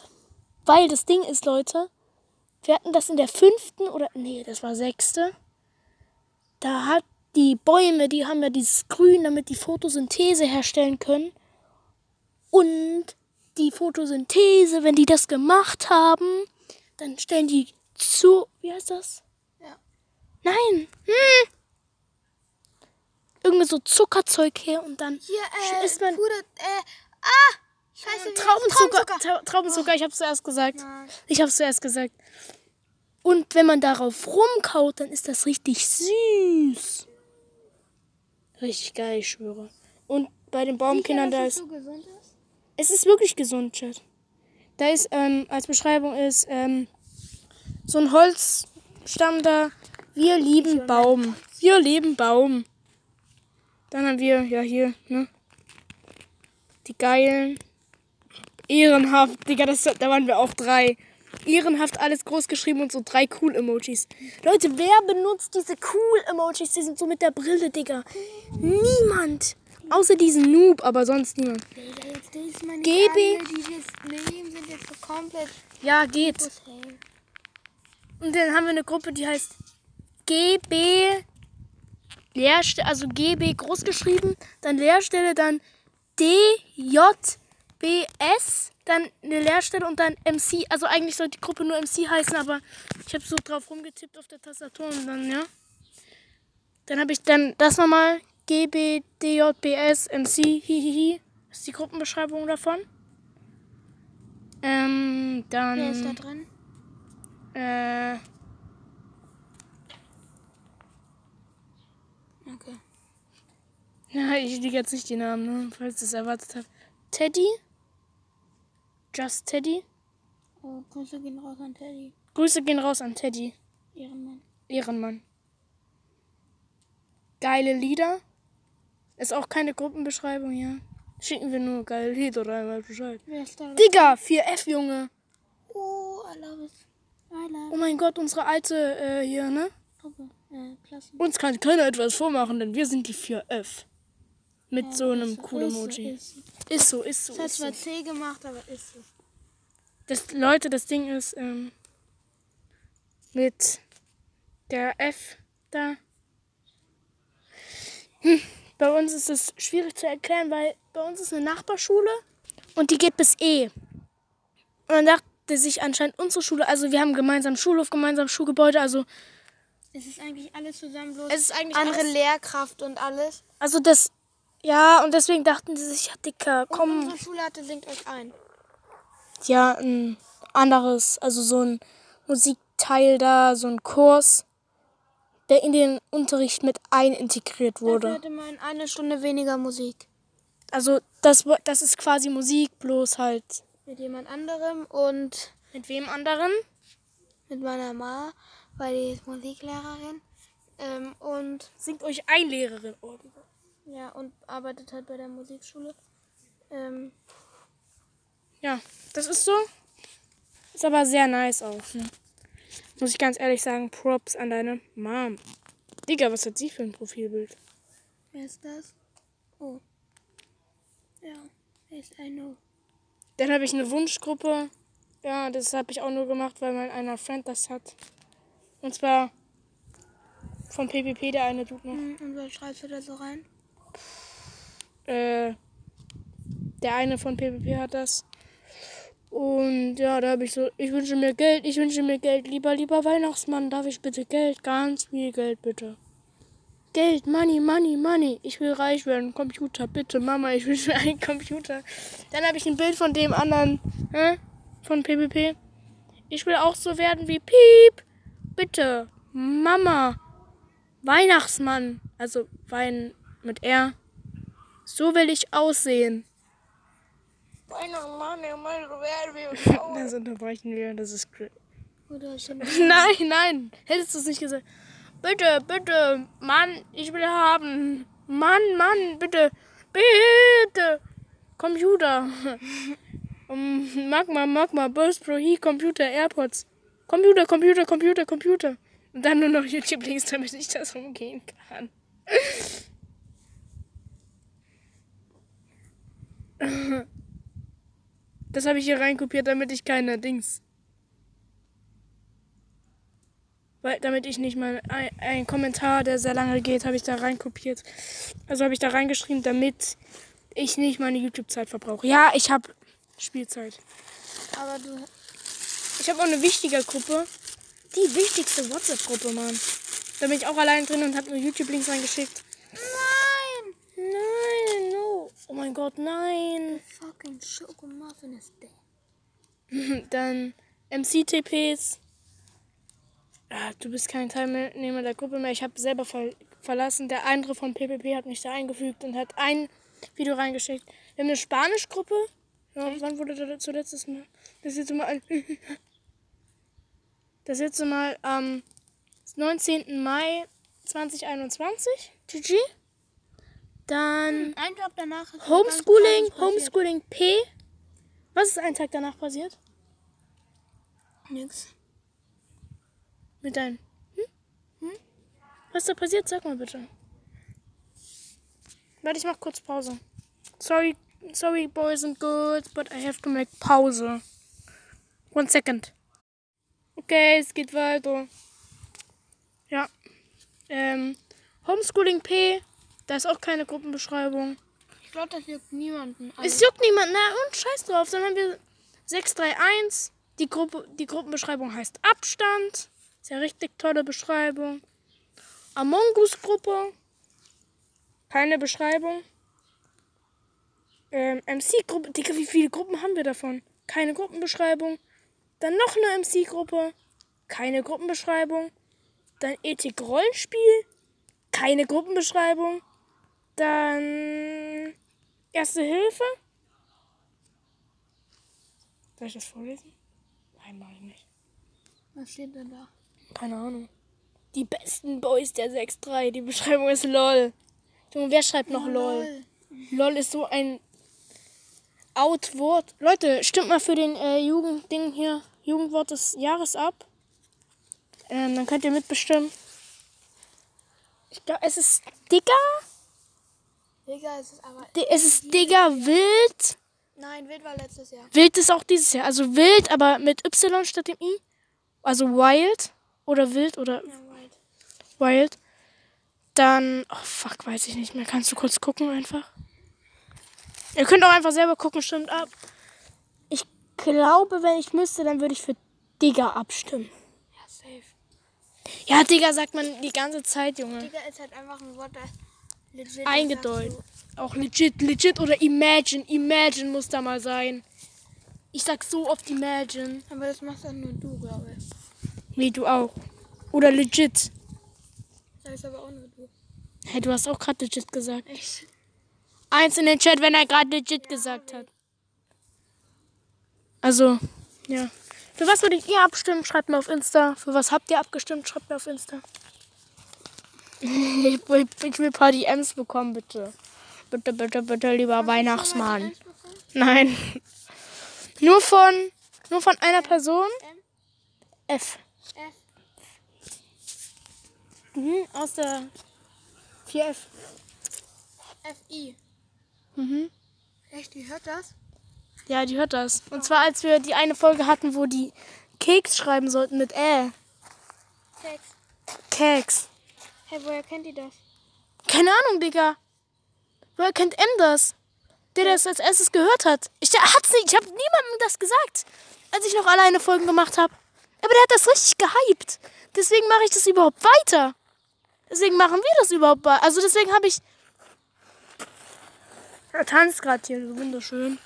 Weil das Ding ist, Leute, wir hatten das in der fünften oder, nee, das war sechste. Da hat die Bäume, die haben ja dieses Grün, damit die Photosynthese herstellen können. Und die Photosynthese, wenn die das gemacht haben, dann stellen die zu. Wie heißt das? Ja. Nein. Hm. Irgendwie so Zuckerzeug her und dann Hier, äh, isst man Puder, äh, ah! Scheiße, Traubenzucker. Traubenzucker. Trau- Traubenzucker, ich hab's zuerst gesagt. Nein. Ich hab's zuerst gesagt. Und wenn man darauf rumkaut, dann ist das richtig süß. Richtig geil, ich schwöre. Und bei den Baumkindern, da ist. so gesund ist? Es ist wirklich gesund, Chat. Da ist, ähm, als Beschreibung ist, ähm, so ein Holzstamm da. Wir lieben Baum. Wir lieben Baum. Dann haben wir, ja, hier, ne? Die geilen. Ehrenhaft. Digga, das, da waren wir auch drei. Ehrenhaft alles groß geschrieben und so drei Cool-Emojis. Leute, wer benutzt diese Cool-Emojis? Die sind so mit der Brille, Digga. Niemand. Außer diesen Noob, aber sonst niemand. GB. Ja, geht. Und dann haben wir eine Gruppe, die heißt GB Leerstelle, also GB groß geschrieben, dann Leerstelle, dann DJBS, dann eine Leerstelle und dann MC. Also eigentlich sollte die Gruppe nur MC heißen, aber ich habe so drauf rumgetippt auf der Tastatur und dann, ja. Dann habe ich dann das nochmal. GB, DJBS, MC, hihihi. Das ist die Gruppenbeschreibung davon. Ähm, dann. Wer ist da drin? Äh, Okay. ja, ich liege jetzt nicht die Namen, ne, falls ihr es erwartet habt. Teddy? Just Teddy? Oh, Grüße gehen raus an Teddy. Grüße gehen raus an Teddy. Ehrenmann. Ehrenmann. Geile Lieder. Ist auch keine Gruppenbeschreibung, ja. Schicken wir nur geil Lied oder einmal Bescheid. Wer ist da? Digga, 4F, Junge. Oh, I love it. I love Oh mein Gott, unsere alte äh, hier, ne? Gruppe. Äh, Klassen. Uns kann keiner etwas vormachen, denn wir sind die 4F. Mit so einem coolen Ist so, Emoji. ist so. Ist so. Das hat Ist so. zwar C gemacht, aber ist so. Das, Leute, das Ding ist, ähm, mit der F da. Hm, bei uns ist es schwierig zu erklären, weil bei uns ist eine Nachbarschule und die geht bis E. Und dann dachte sich anscheinend unsere Schule, also wir haben gemeinsam Schulhof, gemeinsam Schulgebäude, also Es ist eigentlich alles zusammen, bloß es ist eigentlich andere alles- Lehrkraft und alles. Also das, ja, und deswegen dachten sie sich, ja, Dicker, Und komm. unsere Schule hatte, singt euch ein. Ja, ein anderes, also so ein Musikteil da, so ein Kurs, der in den Unterricht mit einintegriert Dafür wurde. hatte man eine Stunde weniger Musik. Also das, das ist quasi Musik, bloß halt Mit jemand anderem und mit wem anderen? mit meiner Ma, weil die ist Musiklehrerin. Ähm, und Singt euch ein Lehrerin. Oh. Ja, und arbeitet halt bei der Musikschule. Ähm, ja, das ist so. Ist aber sehr nice auch. Ne? Muss ich ganz ehrlich sagen, Props an deine Mom. Digga, was hat sie für ein Profilbild? wer ist das? Oh. Ja, yes, I know. Dann habe ich eine Wunschgruppe. Ja, das habe ich auch nur gemacht, weil mein einer Friend das hat. Und zwar von PPP, der eine Dude noch. Hm, Und was schreibst du da so rein? Äh, der eine von PPP hat das. Und ja, da habe ich so, ich wünsche mir Geld, ich wünsche mir Geld. Lieber, lieber Weihnachtsmann, darf ich bitte Geld? Ganz viel Geld, bitte. Geld, Money, Money, Money. Ich will reich werden. Computer, bitte, Mama, ich wünsche mir einen Computer. Dann habe ich ein Bild von dem anderen, hä? von PPP. Ich will auch so werden wie Piep. Bitte, Mama, Weihnachtsmann. Also Wein mit R. So will ich aussehen. Das unterbrechen wir, das ist Nein, nein, hättest du es nicht gesagt. Bitte, bitte, Mann, ich will haben. Mann, Mann, bitte, bitte. Computer. Um, Magma, Magma, Burst Pro, He, Computer, AirPods. Computer, Computer, Computer, Computer. Und dann nur noch YouTube-Links, damit ich das umgehen kann. Das habe ich hier reinkopiert, damit ich keine Dings. Weil, damit ich nicht mal ein, ein Kommentar, der sehr lange geht, habe ich da reinkopiert. Also habe ich da reingeschrieben, damit ich nicht meine YouTube-Zeit verbrauche. Ja, ich habe Spielzeit. Aber du. Ich habe auch eine wichtige Gruppe. Die wichtigste WhatsApp-Gruppe, Mann. Da bin ich auch allein drin und habe nur YouTube-Links reingeschickt. Nein! Nein, no. Oh mein Gott, nein. Fucking Schokomuffin ist der. Dann MC-TPs. Ah, du bist kein Teilnehmer der Gruppe mehr. Ich habe selber ver verlassen. Der andere von PPP hat mich da eingefügt und hat ein Video reingeschickt. Wir haben eine Spanisch-Gruppe. Ja, wann wurde das zuletzt das Mal? Das letzte Mal. Das letzte Mal am 19. Mai 2021. GG. Dann Ein Tag danach ist Homeschooling, Homeschooling P. Was ist ein Tag danach passiert? passiert. Nix. Mit deinem. Hm? Hm? Was ist da passiert? Sag mal bitte. Warte, ich mach kurz Pause. Sorry, sorry, boys and girls, but I have to make Pause. One second. Okay, es geht weiter. Ja. Ähm, Homeschooling P. Da ist auch keine Gruppenbeschreibung. Ich glaube, das juckt niemanden. Es juckt niemand, na und scheiß drauf. Dann haben wir 631. Die, Gruppe, die Gruppenbeschreibung heißt Abstand. Ist ja richtig tolle Beschreibung. Among Us Gruppe. Keine Beschreibung. Ähm, MC-Gruppe. Digga, wie viele Gruppen haben wir davon? Keine Gruppenbeschreibung. Dann noch eine MC-Gruppe. Keine Gruppenbeschreibung. Dann Ethik-Rollenspiel. Keine Gruppenbeschreibung. Dann Erste Hilfe. Soll ich das vorlesen? Nein, mach ich nicht. Was steht denn da? Keine Ahnung. Die besten Boys der 6-3. Die Beschreibung ist lol. Junge, wer schreibt noch LOL? LOL ist so ein Outwort. Leute, stimmt mal für den äh, Jugendding hier, Jugendwort des Jahres ab. Ähm, dann könnt ihr mitbestimmen. Ich glaube, es ist Digger. Digga, es ist aber. Di- Es ist Digger wild. Nein, Wild war letztes Jahr. Wild ist auch dieses Jahr. Also wild, aber mit Y statt dem I. Also wild. Oder wild oder Ja, right. wild. Dann. Oh fuck, weiß ich nicht mehr. Kannst du kurz gucken einfach? Ihr könnt auch einfach selber gucken, stimmt ab. Ich glaube, wenn ich müsste, dann würde ich für Digger abstimmen. Ja, safe. Ja, Digger sagt man die ganze Zeit, Junge. Digga ist halt einfach ein Wort, das legit. Eingedeutet. Auch legit, legit oder imagine. Imagine muss da mal sein. Ich sag so oft imagine. Aber das machst dann nur du, glaube ich. Nee, du auch. Oder legit. Sagst aber auch nur du. Hey, du hast auch gerade legit gesagt. Echt? Eins in den Chat, wenn er gerade legit gesagt hat. Also, ja. Für was würdet ihr abstimmen? Schreibt mir auf Insta. Für was habt ihr abgestimmt? Schreibt mir auf Insta. Ich will, ich will ein paar DMs bekommen, bitte. Bitte, bitte, bitte, lieber Weihnachtsmann. Nein. Nur von, nur von einer Person. M? F. F. Mhm, aus der 4F. F-I. Mhm. Echt, die hört das? Ja, die hört das. Und zwar, als wir die eine Folge hatten, wo die Keks schreiben sollten mit Ä. Sex. Keks. Hey, woher kennt ihr das? Keine Ahnung, Digga. Woher kennt M das? Der das als erstes gehört hat. Ich der hat's nicht. Ich habe niemandem das gesagt, als ich noch alleine Folgen gemacht habe. Aber der hat das richtig gehypt. Deswegen mache ich das überhaupt weiter. Deswegen machen wir das überhaupt. wei- Also deswegen habe ich. Er tanzt gerade hier, so wunderschön.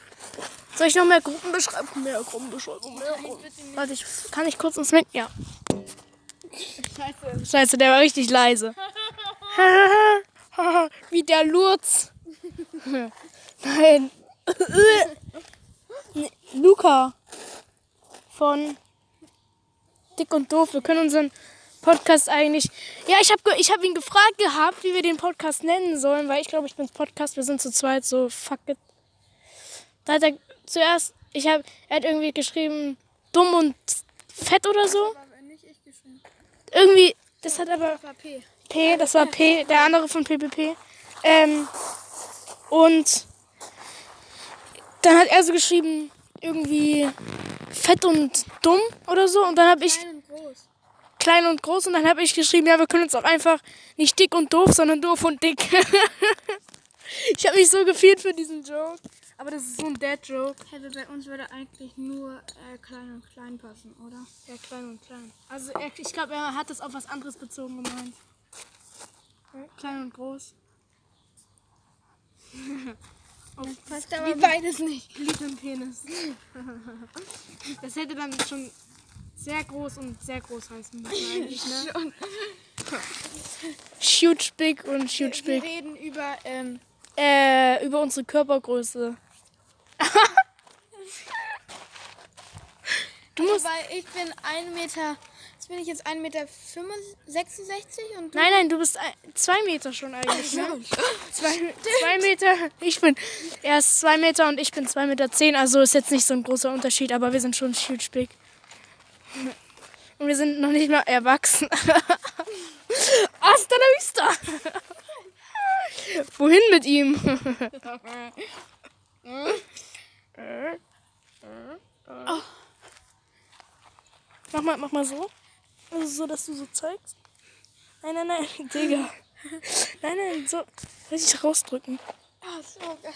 Soll ich noch mehr Gruppenbeschreibung? Mehr Gruppenbeschreibung, mehr Gruppen. Warte, ich, kann ich kurz ins Mic? Ja. Scheiße. Scheiße, der war richtig leise. Wie der Lurz. Nein. Luca von Dick und Doof. Wir können unseren Podcast eigentlich. Ja, ich habe ich hab ihn gefragt gehabt, wie wir den Podcast nennen sollen, weil ich glaube, ich bin's Podcast. Wir sind zu zweit, so fuck it. Da hat er zuerst, ich habe, er hat irgendwie geschrieben, dumm und fett oder so. Aber nicht ich geschrieben. Irgendwie, das hat aber Das war P. P, das war P, der andere von PPP. Ähm, und dann hat er so geschrieben, irgendwie fett und dumm oder so. Und dann habe ich Klein und groß. klein und groß und dann habe ich geschrieben, ja, wir können uns auch einfach nicht dick und doof, sondern doof und dick. ich habe mich so gefühlt für diesen Joke. Aber das ist so ein Dad-Joke. Hey, bei uns würde eigentlich nur äh, klein und klein passen, oder? Ja, klein und klein. Also er, ich glaube, er hat das auf was anderes bezogen gemeint. Ja, Klein und groß. auf Passt aber beides nicht. Glied und Penis. Das hätte dann schon sehr groß und sehr groß heißen müssen eigentlich, ne? Huge big und huge Wir big. reden über, ähm, Äh, über unsere Körpergröße. Du musst, weil ich bin 1 Meter, jetzt bin ich jetzt 1 Meter 66 und du Nein, nein, du bist ein, zwei Meter schon eigentlich, ne? Zwei, zwei Meter. Ich bin erst zwei Meter und ich bin zwei Meter zehn. Also ist jetzt nicht so ein großer Unterschied, aber wir sind schon huge big. Und wir sind noch nicht mal erwachsen. Hasta la vista! Wohin mit ihm? Mach mal, mach mal so. Also so, dass du so zeigst. Nein, nein, nein, Digga. Nein, nein, so richtig rausdrücken. Ah, so geil.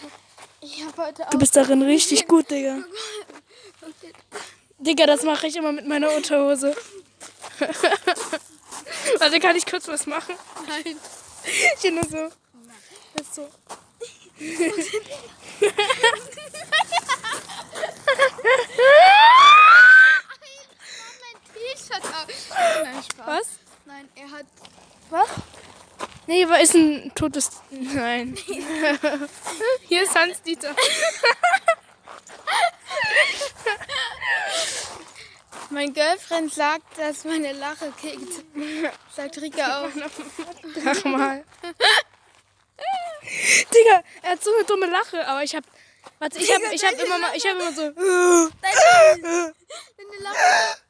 Ich habe heute auch Du bist darin richtig gut, Digga. Digga, das mache ich immer mit meiner Unterhose. Warte, kann ich kurz was machen? Nein. Ich bin nur so. Das ist so. Was? Nein, er hat. Was? Nee, war ist ein totes. Nein. Hier ist Hans-Dieter. Mein Girlfriend sagt, dass meine Lache kickt. Sagt Rika auch. Sag mal. Digga, er hat so eine dumme Lache, aber ich hab. Warte, ich hab, ich hab immer mal, ich hab immer so. Deine Lache.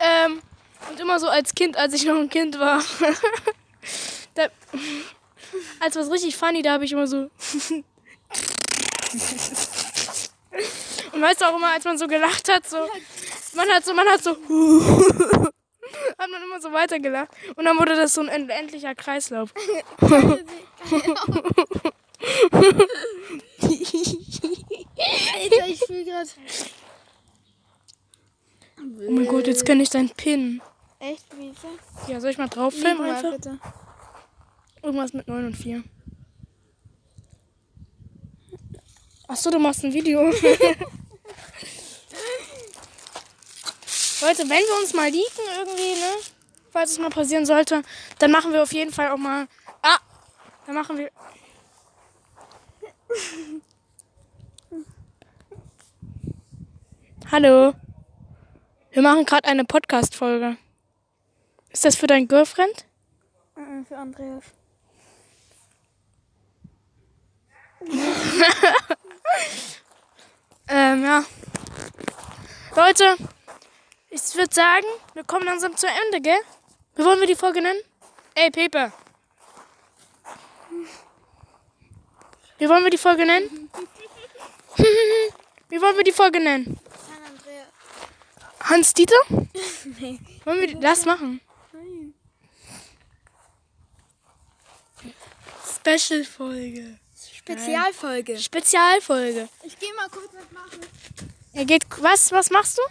Ähm, und immer so als Kind, als ich noch ein Kind war. da, als was richtig funny, da habe ich immer so. und weißt du auch immer, als man so gelacht hat, so. Man hat so, man hat so. hat man immer so weitergelacht. Und dann wurde das so ein endlicher Kreislauf. Alter, ich fühl grad. Oh mein Gott, jetzt kenne ich deinen Pin. Echt, wie ist das? Ja, soll ich mal drauf filmen mal einfach? bitte. Irgendwas mit 9 und 4. Achso, du machst ein Video. Leute, wenn wir uns mal liegen irgendwie, ne? Falls es mal passieren sollte, dann machen wir auf jeden Fall auch mal. Ah! Dann machen wir. Hallo. Wir machen gerade eine Podcast-Folge. Ist das für dein Girlfriend? Äh, Für Andreas. Ähm, ja. Leute, ich würde sagen, wir kommen langsam zu Ende, gell? Wie wollen wir die Folge nennen? Ey, Pepe. Wie wollen wir die Folge nennen? Wie wollen wir die Folge nennen? San Andreas. Hans Dieter? Nee. Wollen wir das machen? Nein. Special-Folge. Spezialfolge. Spezialfolge. Ich geh mal kurz was machen. Er geht. Was? Was machst du?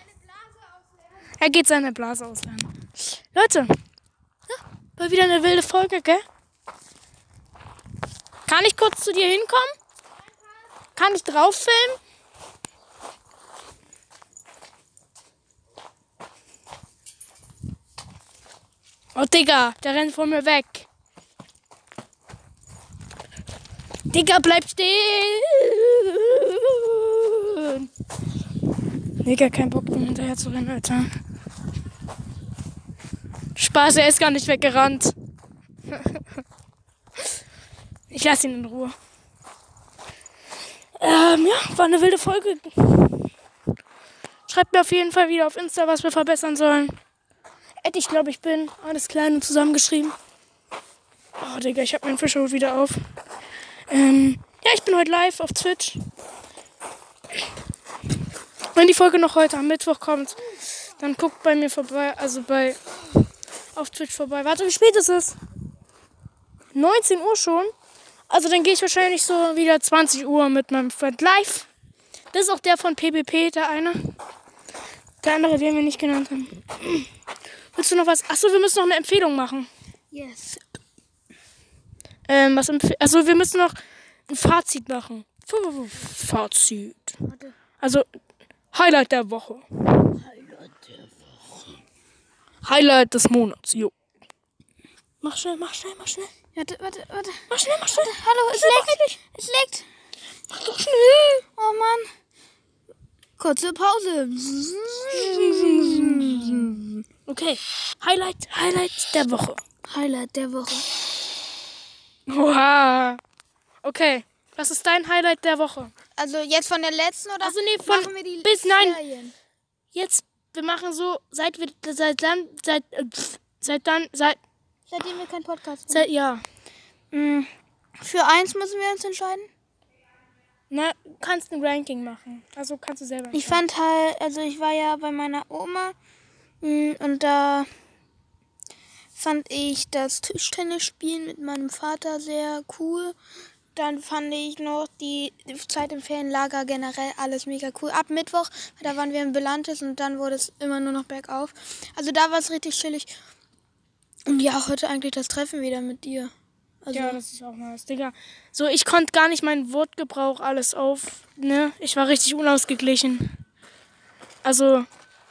Er geht seine Blase auslernen. Leute, ja, war wieder eine wilde Folge, gell? Kann ich kurz zu dir hinkommen? Kann ich drauf filmen? Oh, Digga, der rennt vor mir weg. Digga, bleib stehen. Digga, kein Bock, ihm hinterher zu rennen, Alter. Spaß, er ist gar nicht weggerannt. Ich lasse ihn in Ruhe. Ähm, ja, war eine wilde Folge. Schreibt mir auf jeden Fall wieder auf Insta, was wir verbessern sollen. Ed, ich glaube, ich bin. Alles klein und zusammengeschrieben. Oh, Digga, ich habe meinen Fischhut wieder auf. Ähm, ja, ich bin heute live auf Twitch. Wenn die Folge noch heute am Mittwoch kommt, dann guckt bei mir vorbei, also bei auf Twitch vorbei. Warte, wie spät ist es? 19 Uhr schon. Also dann gehe ich wahrscheinlich so wieder 20 Uhr mit meinem Freund live. Das ist auch der von PPP, der eine. Der andere, den wir nicht genannt haben. Willst du noch was? Achso, wir müssen noch eine Empfehlung machen. Yes. Ähm, was empf Also wir müssen noch ein Fazit machen. Fazit. Warte. Also Highlight der Woche. Highlight des Monats, jo. Mach schnell, mach schnell, mach schnell. Warte, warte, warte. Mach schnell, mach schnell. Hallo, es leckt. Es leckt. Mach doch schnell. Oh Mann. Kurze Pause. Okay. Highlight, Highlight der Woche. Highlight der Woche. Oha. Okay. Was ist dein Highlight der Woche? Also jetzt von der letzten oder Also nee, von machen wir die bis nein. Jetzt, wir machen so, seit wir, seit dann, seit, äh, seit dann, seit, Seitdem wir keinen Podcast machen. seit, ja. Mm, Für eins müssen wir uns entscheiden. Na, du kannst ein Ranking machen. Also kannst du selber. Ich fand halt, also ich war ja bei meiner Oma mm, und da fand ich das Tischtennisspielen mit meinem Vater sehr cool. Dann fand ich noch die Zeit im Ferienlager generell alles mega cool. Ab Mittwoch, da waren wir in Belantes und dann wurde es immer nur noch bergauf. Also da war es richtig chillig. Und ja, heute eigentlich das Treffen wieder mit dir. Also, Ja, das ist auch nice, Digga. So, ich konnte gar nicht meinen Wortgebrauch alles auf, ne? Ich war richtig unausgeglichen. Also,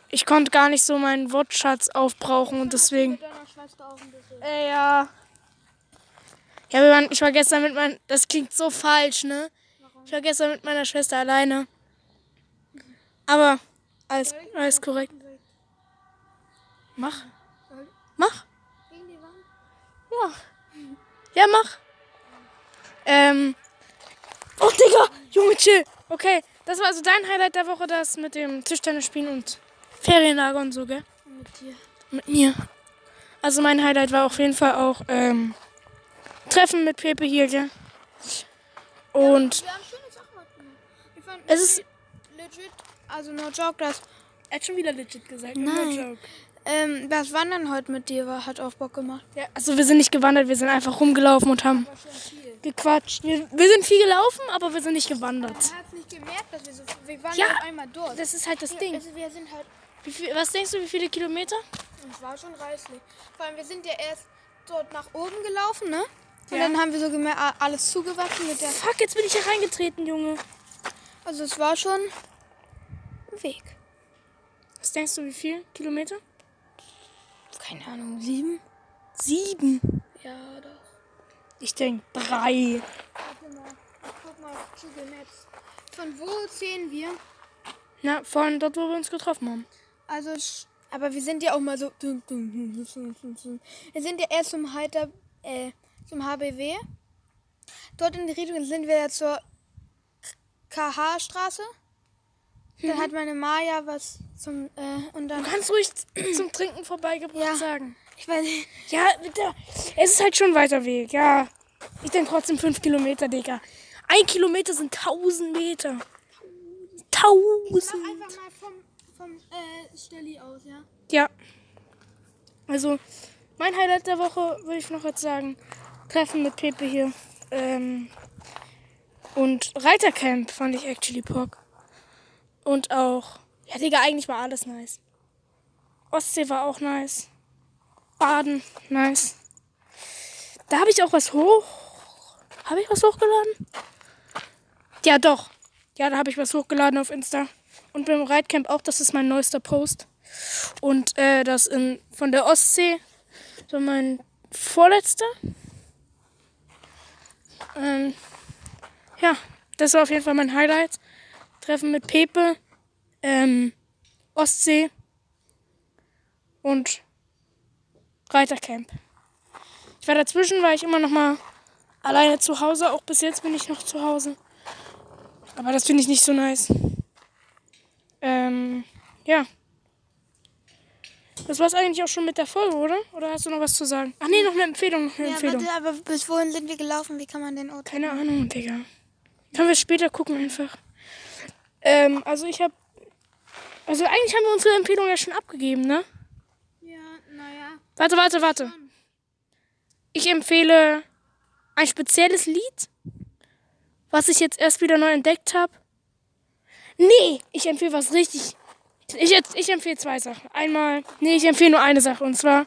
ich konnte gar nicht so meinen Wortschatz aufbrauchen und deswegen. mit deiner Schwester auch ein bisschen. Äh, ja. Ja, wir waren, ich war gestern mit meiner. Das klingt so falsch, ne? Ich war gestern mit meiner Schwester alleine. Aber alles, alles korrekt. Mach. Mach. Mach. Ja, mach. Ähm. Oh, Digga! Junge, chill. Okay, das war also dein Highlight der Woche, das mit dem Tischtennis spielen und Ferienlager und so, gell? Mit dir. Mit mir. Also mein Highlight war auf jeden Fall auch ähm, Treffen mit Pepe hier, gell? Und fand es ist. legit, also no joke, das, Er hat schon wieder legit gesagt. Nein. No joke. ähm, das Wandern heute mit dir war, hat auch Bock gemacht. Ja, also wir sind nicht gewandert, wir sind einfach rumgelaufen und haben gequatscht. Wir, wir sind viel gelaufen, aber wir sind nicht gewandert. Man hat nicht gemerkt, dass wir so, wir waren Ja. ja einmal dort. Das ist halt das Ding. Also wir sind halt, viel, was denkst du, wie viele Kilometer? es war schon reißlich. Vor allem, wir sind ja erst dort nach oben gelaufen, ne? Und Ja. dann haben wir so ah, alles zugewachsen mit der, Fuck, jetzt bin ich hier reingetreten, Junge. also es war schon ein Weg. Was denkst du, wie viel Kilometer? Keine Ahnung, sieben? Sieben. Ja, doch. Ich denke drei. Warte mal, ich guck mal auf Google Maps. Von wo sehen wir? Na, von dort, wo wir uns getroffen haben. Also, aber wir sind ja auch mal so. Wir sind ja erst zum Heiter, äh, zum HBW. Dort in die Richtung sind wir ja zur KH-Straße. Dann hat meine Maja was zum, äh, und dann, Du kannst ruhig zum Trinken vorbeigebracht Ja. sagen. ich weiß nicht, Ja, bitte. Es ist halt schon ein weiter Weg, ja. Ich denke trotzdem fünf Kilometer, Digga. Ein Kilometer sind tausend Meter. Tausend. einfach mal vom, vom, äh, Stelli aus, ja. Ja. Also, mein Highlight der Woche würde ich noch jetzt sagen. Treffen mit Pepe hier. Ähm, und Reitercamp fand ich actually Pock. Und auch, ja Digga, eigentlich war alles nice. Ostsee war auch nice. Baden, nice. Da habe ich auch was hoch. Habe ich was hochgeladen? Ja, doch. Ja, da habe ich was hochgeladen auf Insta. Und beim Reitcamp auch, das ist mein neuester Post. Und äh, das in, von der Ostsee, so mein vorletzter. Ähm, ja, das war auf jeden Fall mein Highlight. Treffen mit Pepe, ähm, Ostsee und Reitercamp. Ich war dazwischen, war ich immer noch mal alleine zu Hause. Auch bis jetzt bin ich noch zu Hause. Aber das finde ich nicht so nice. Ähm, ja. Das war's eigentlich auch schon mit der Folge, oder? Oder hast du noch was zu sagen? Ach nee, noch eine Empfehlung, noch eine Ja, Empfehlung. warte, aber bis wohin sind wir gelaufen? Wie kann man den Ort? Keine Ahnung, Digga. Können wir später gucken einfach. Ähm, also ich habe Also eigentlich haben wir unsere Empfehlung ja schon abgegeben, ne? Ja, naja. Warte, warte, warte. Ich empfehle ein spezielles Lied, was ich jetzt erst wieder neu entdeckt habe. Nee, ich empfehle was richtig. Ich, ich empfehle zwei Sachen. Einmal, nee, ich empfehle nur eine Sache. Und zwar,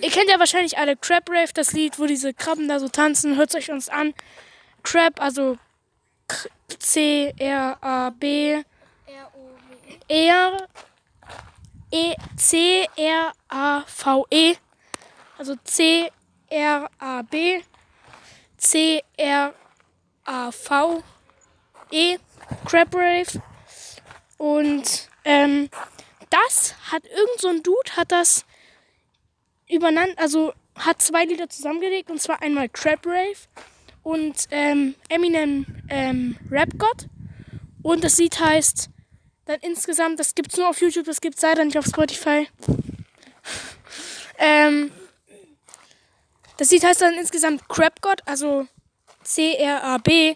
ihr kennt ja wahrscheinlich alle Crab Rave, das Lied, wo diese Krabben da so tanzen. Hört euch uns an. Crab, also C-R-A-B. R E C R A V E also C R A B C R A V E Crab Rave und ähm, das hat irgend so ein Dude hat das übereinander also hat zwei Lieder zusammengelegt und zwar einmal Crab Rave und ähm, Eminem ähm, Rap God und das Lied heißt dann insgesamt, das gibt's nur auf YouTube, das gibt's leider nicht auf Spotify. ähm, das Lied heißt dann insgesamt Crab God, also C-R-A-B-G-O-D,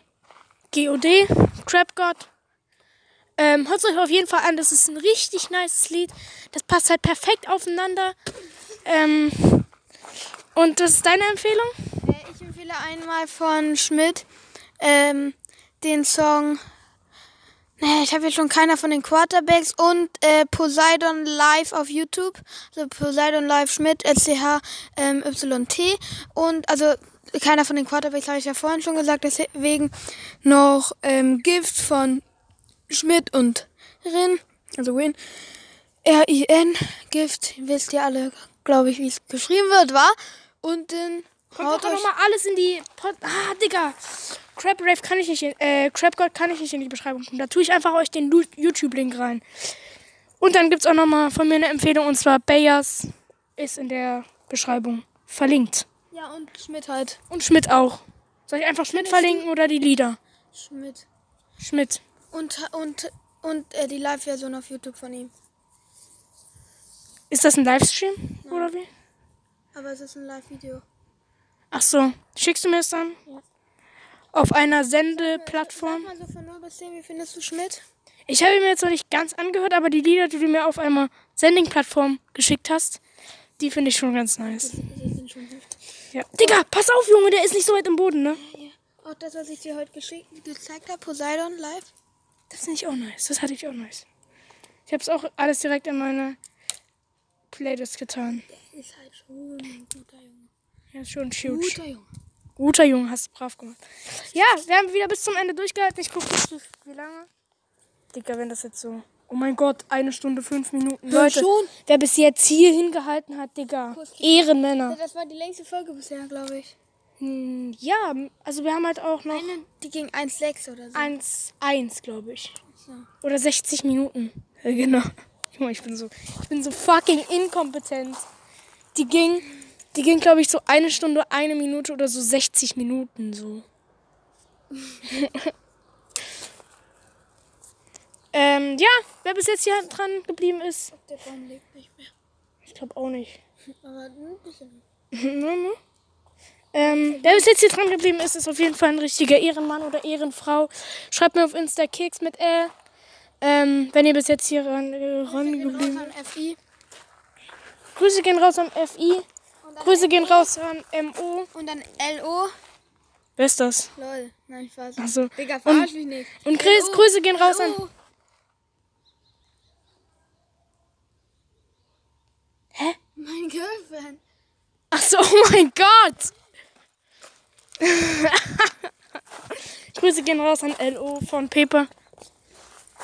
Crab God. Ähm, hört euch auf jeden Fall an, das ist ein richtig nices Lied. Das passt halt perfekt aufeinander. Ähm, und das ist deine Empfehlung? Äh, ich empfehle einmal von Schmidt ähm, den Song. Nee, ich habe jetzt schon keiner von den Quarterbacks und äh, Poseidon Live auf YouTube. Also Poseidon Live Schmidt, SCH ähm. Und also keiner von den Quarterbacks habe ich ja vorhin schon gesagt, deswegen noch ähm, Gift von Schmidt und Rin. Also Win. R-I-N. Gift. Wisst ihr alle, glaube ich, wie es geschrieben wird, war. Und den haut doch nochmal alles in die. Pod ah, Digga. Crab Rave kann ich nicht in. Äh, Crab God kann ich nicht in die Beschreibung tun. Da tue ich einfach euch den YouTube-Link rein. Und dann gibt's auch nochmal von mir eine Empfehlung und zwar Bayers ist in der Beschreibung verlinkt. Ja, und Schmidt halt. Und Schmidt auch. Soll ich einfach Schmidt verlinken oder die Lieder? Schmidt. Schmidt. Und, und, und äh, die Live-Version auf YouTube von ihm. Ist das ein Livestream? Oder wie? Aber es ist ein Live-Video. Ach so. Schickst du mir es dann? Ja. Auf einer Sag Sendeplattform? mal so von 0 bis 10, wie findest du Schmidt? Ich habe mir jetzt noch nicht ganz angehört, aber die Lieder, die du mir auf einer Sending-Plattform geschickt hast, die finde ich schon ganz nice. Die sind schon. Ja. Digga, pass auf, Junge, der ist nicht so weit im Boden, ne? Ja. Auch das, was ich dir heute geschickt, gezeigt habe, Poseidon live. Das finde ich auch nice. Das hatte ich auch nice. Ich habe es auch alles direkt in meine Playlist getan. Der ist halt schon ein guter Junge. Ja, ist schon huge. Guter Junge. Guter Junge, hast du brav gemacht. Ja, wir haben wieder bis zum Ende durchgehalten. Ich gucke nicht, wie lange. Digga, wenn das jetzt so. Oh mein Gott, eine Stunde, fünf Minuten. Ja, Leute, schon. wer bis jetzt hier hingehalten hat, Digga. Ehrenmänner. Das war die längste Folge bisher, glaube ich. Hm, ja, also wir haben halt auch noch Eine, die ging 1,6 oder so. 1-1, glaube ich. So. Oder 60 Minuten. Ja, genau. Ich bin so, ich bin so fucking inkompetent. Die ging, die ging, glaube ich, so eine Stunde, eine Minute oder so 60 Minuten so. ähm, ja, wer bis jetzt hier dran geblieben ist, Der Baum lebt nicht mehr. ich glaube auch nicht. Aber ein bisschen. Ähm, wer bis jetzt hier dran geblieben ist, ist auf jeden Fall ein richtiger Ehrenmann oder Ehrenfrau. Schreibt mir auf Insta Keks mit L. Ähm, wenn ihr bis jetzt hier ran, äh, ran geblieben FI. Grüße gehen raus am FI. Grüße gehen raus an MO. Und dann LO. Wer ist das? Lol. Nein, ich weiß nicht. so. Digga, Und, verarsch mich nicht. und Chris. Grüße gehen raus an. Hä? Mein Girlfriend. Ach so, oh mein Gott. Grüße gehen raus an LO von Pepe.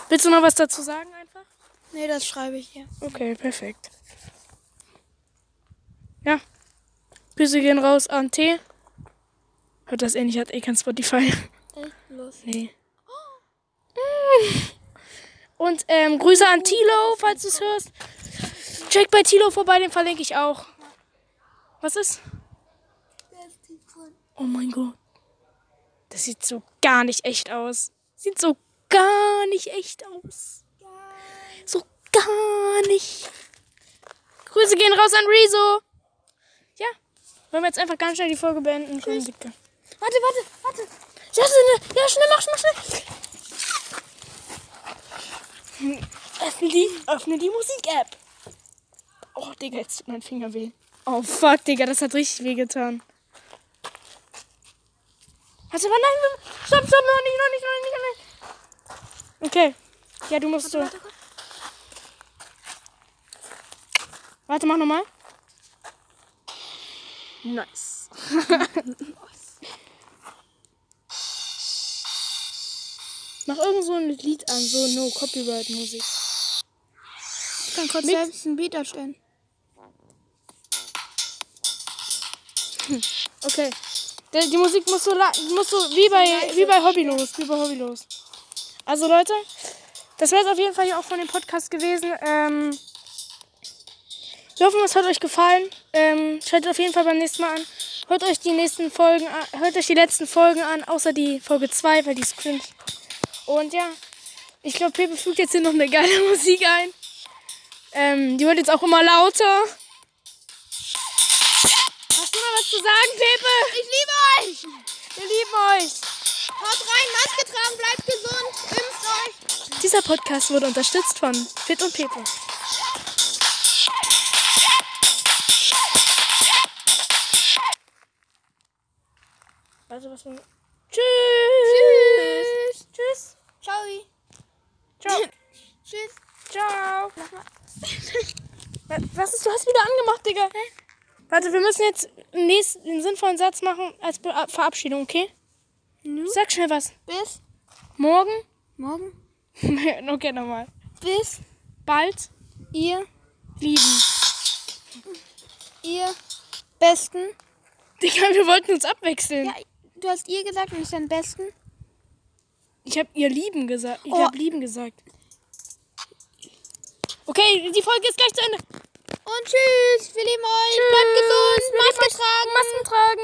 Willst du noch was dazu sagen einfach? Nee, das schreibe ich hier. Okay, perfekt. Ja. Grüße gehen raus an T. Hört das eh nicht, hat eh kein Spotify. Echt? Los. Nee. Und ähm, Grüße an Tilo, falls du es hörst. Check bei Tilo vorbei, den verlinke ich auch. Was ist? Oh mein Gott. Das sieht so gar nicht echt aus. Sieht so gar nicht echt aus. So gar nicht. Grüße gehen raus an Rezo. Ja. Wollen wir jetzt einfach ganz schnell die Folge beenden? Dicke. Warte, warte, warte. Ja, schnell, ja, schnell, mach, mach schnell. Öffne die, öffne die Musik-App. Oh, Digga, jetzt tut mein Finger weh. Oh, fuck, Digga, das hat richtig weh getan. Warte, aber nein, stopp, stopp, noch nicht, noch nicht, noch nicht, noch nicht. Okay. Ja, du musst so. Warte, mach nochmal. Nice. Mach irgend so ein Lied an, so No Copyright Musik. Ich kann kurz selbst ein Beat erstellen. Okay. Der, die Musik muss so, muss so wie bei, wie bei Hobbylos. Wie bei Hobbylos. Also Leute, das wäre es auf jeden Fall hier auch von dem Podcast gewesen. Ähm, wir hoffen, es hat euch gefallen. Ähm, schaltet auf jeden Fall beim nächsten Mal an. Hört euch die nächsten Folgen an, hört euch die letzten Folgen an, außer die Folge 2, weil die ist cringe. Und ja, ich glaube, Pepe fügt jetzt hier noch eine geile Musik ein. Ähm, die wird jetzt auch immer lauter. Was zu sagen, Pepe? Ich liebe euch! Wir lieben euch. Haut rein, Maske tragen, bleibt gesund, impft euch! Dieser Podcast wurde unterstützt von Fit und Pepe. Warte, was wir... Tschüss. Tschüss. Ciao! Ciao. Tschüss! Ciao. Wa- Was ist, du hast wieder angemacht, Digga. Warte, wir müssen jetzt einen, nächsten, sinnvollen Satz machen als Be Verabschiedung, okay? Nu? Sag schnell was. Bis Morgen? morgen. okay, nochmal. Bis Bald ihr, lieben. ihr Besten. Digga, wir wollten uns abwechseln. Ja, du hast ihr gesagt und ich dann Besten. Ich habe ihr lieben gesagt. Ich Oh. habe lieben gesagt. Okay, die Folge ist gleich zu Ende. Und tschüss. Wir lieben euch. Tschüss. Bleibt gesund. Maske tragen. Masken tragen.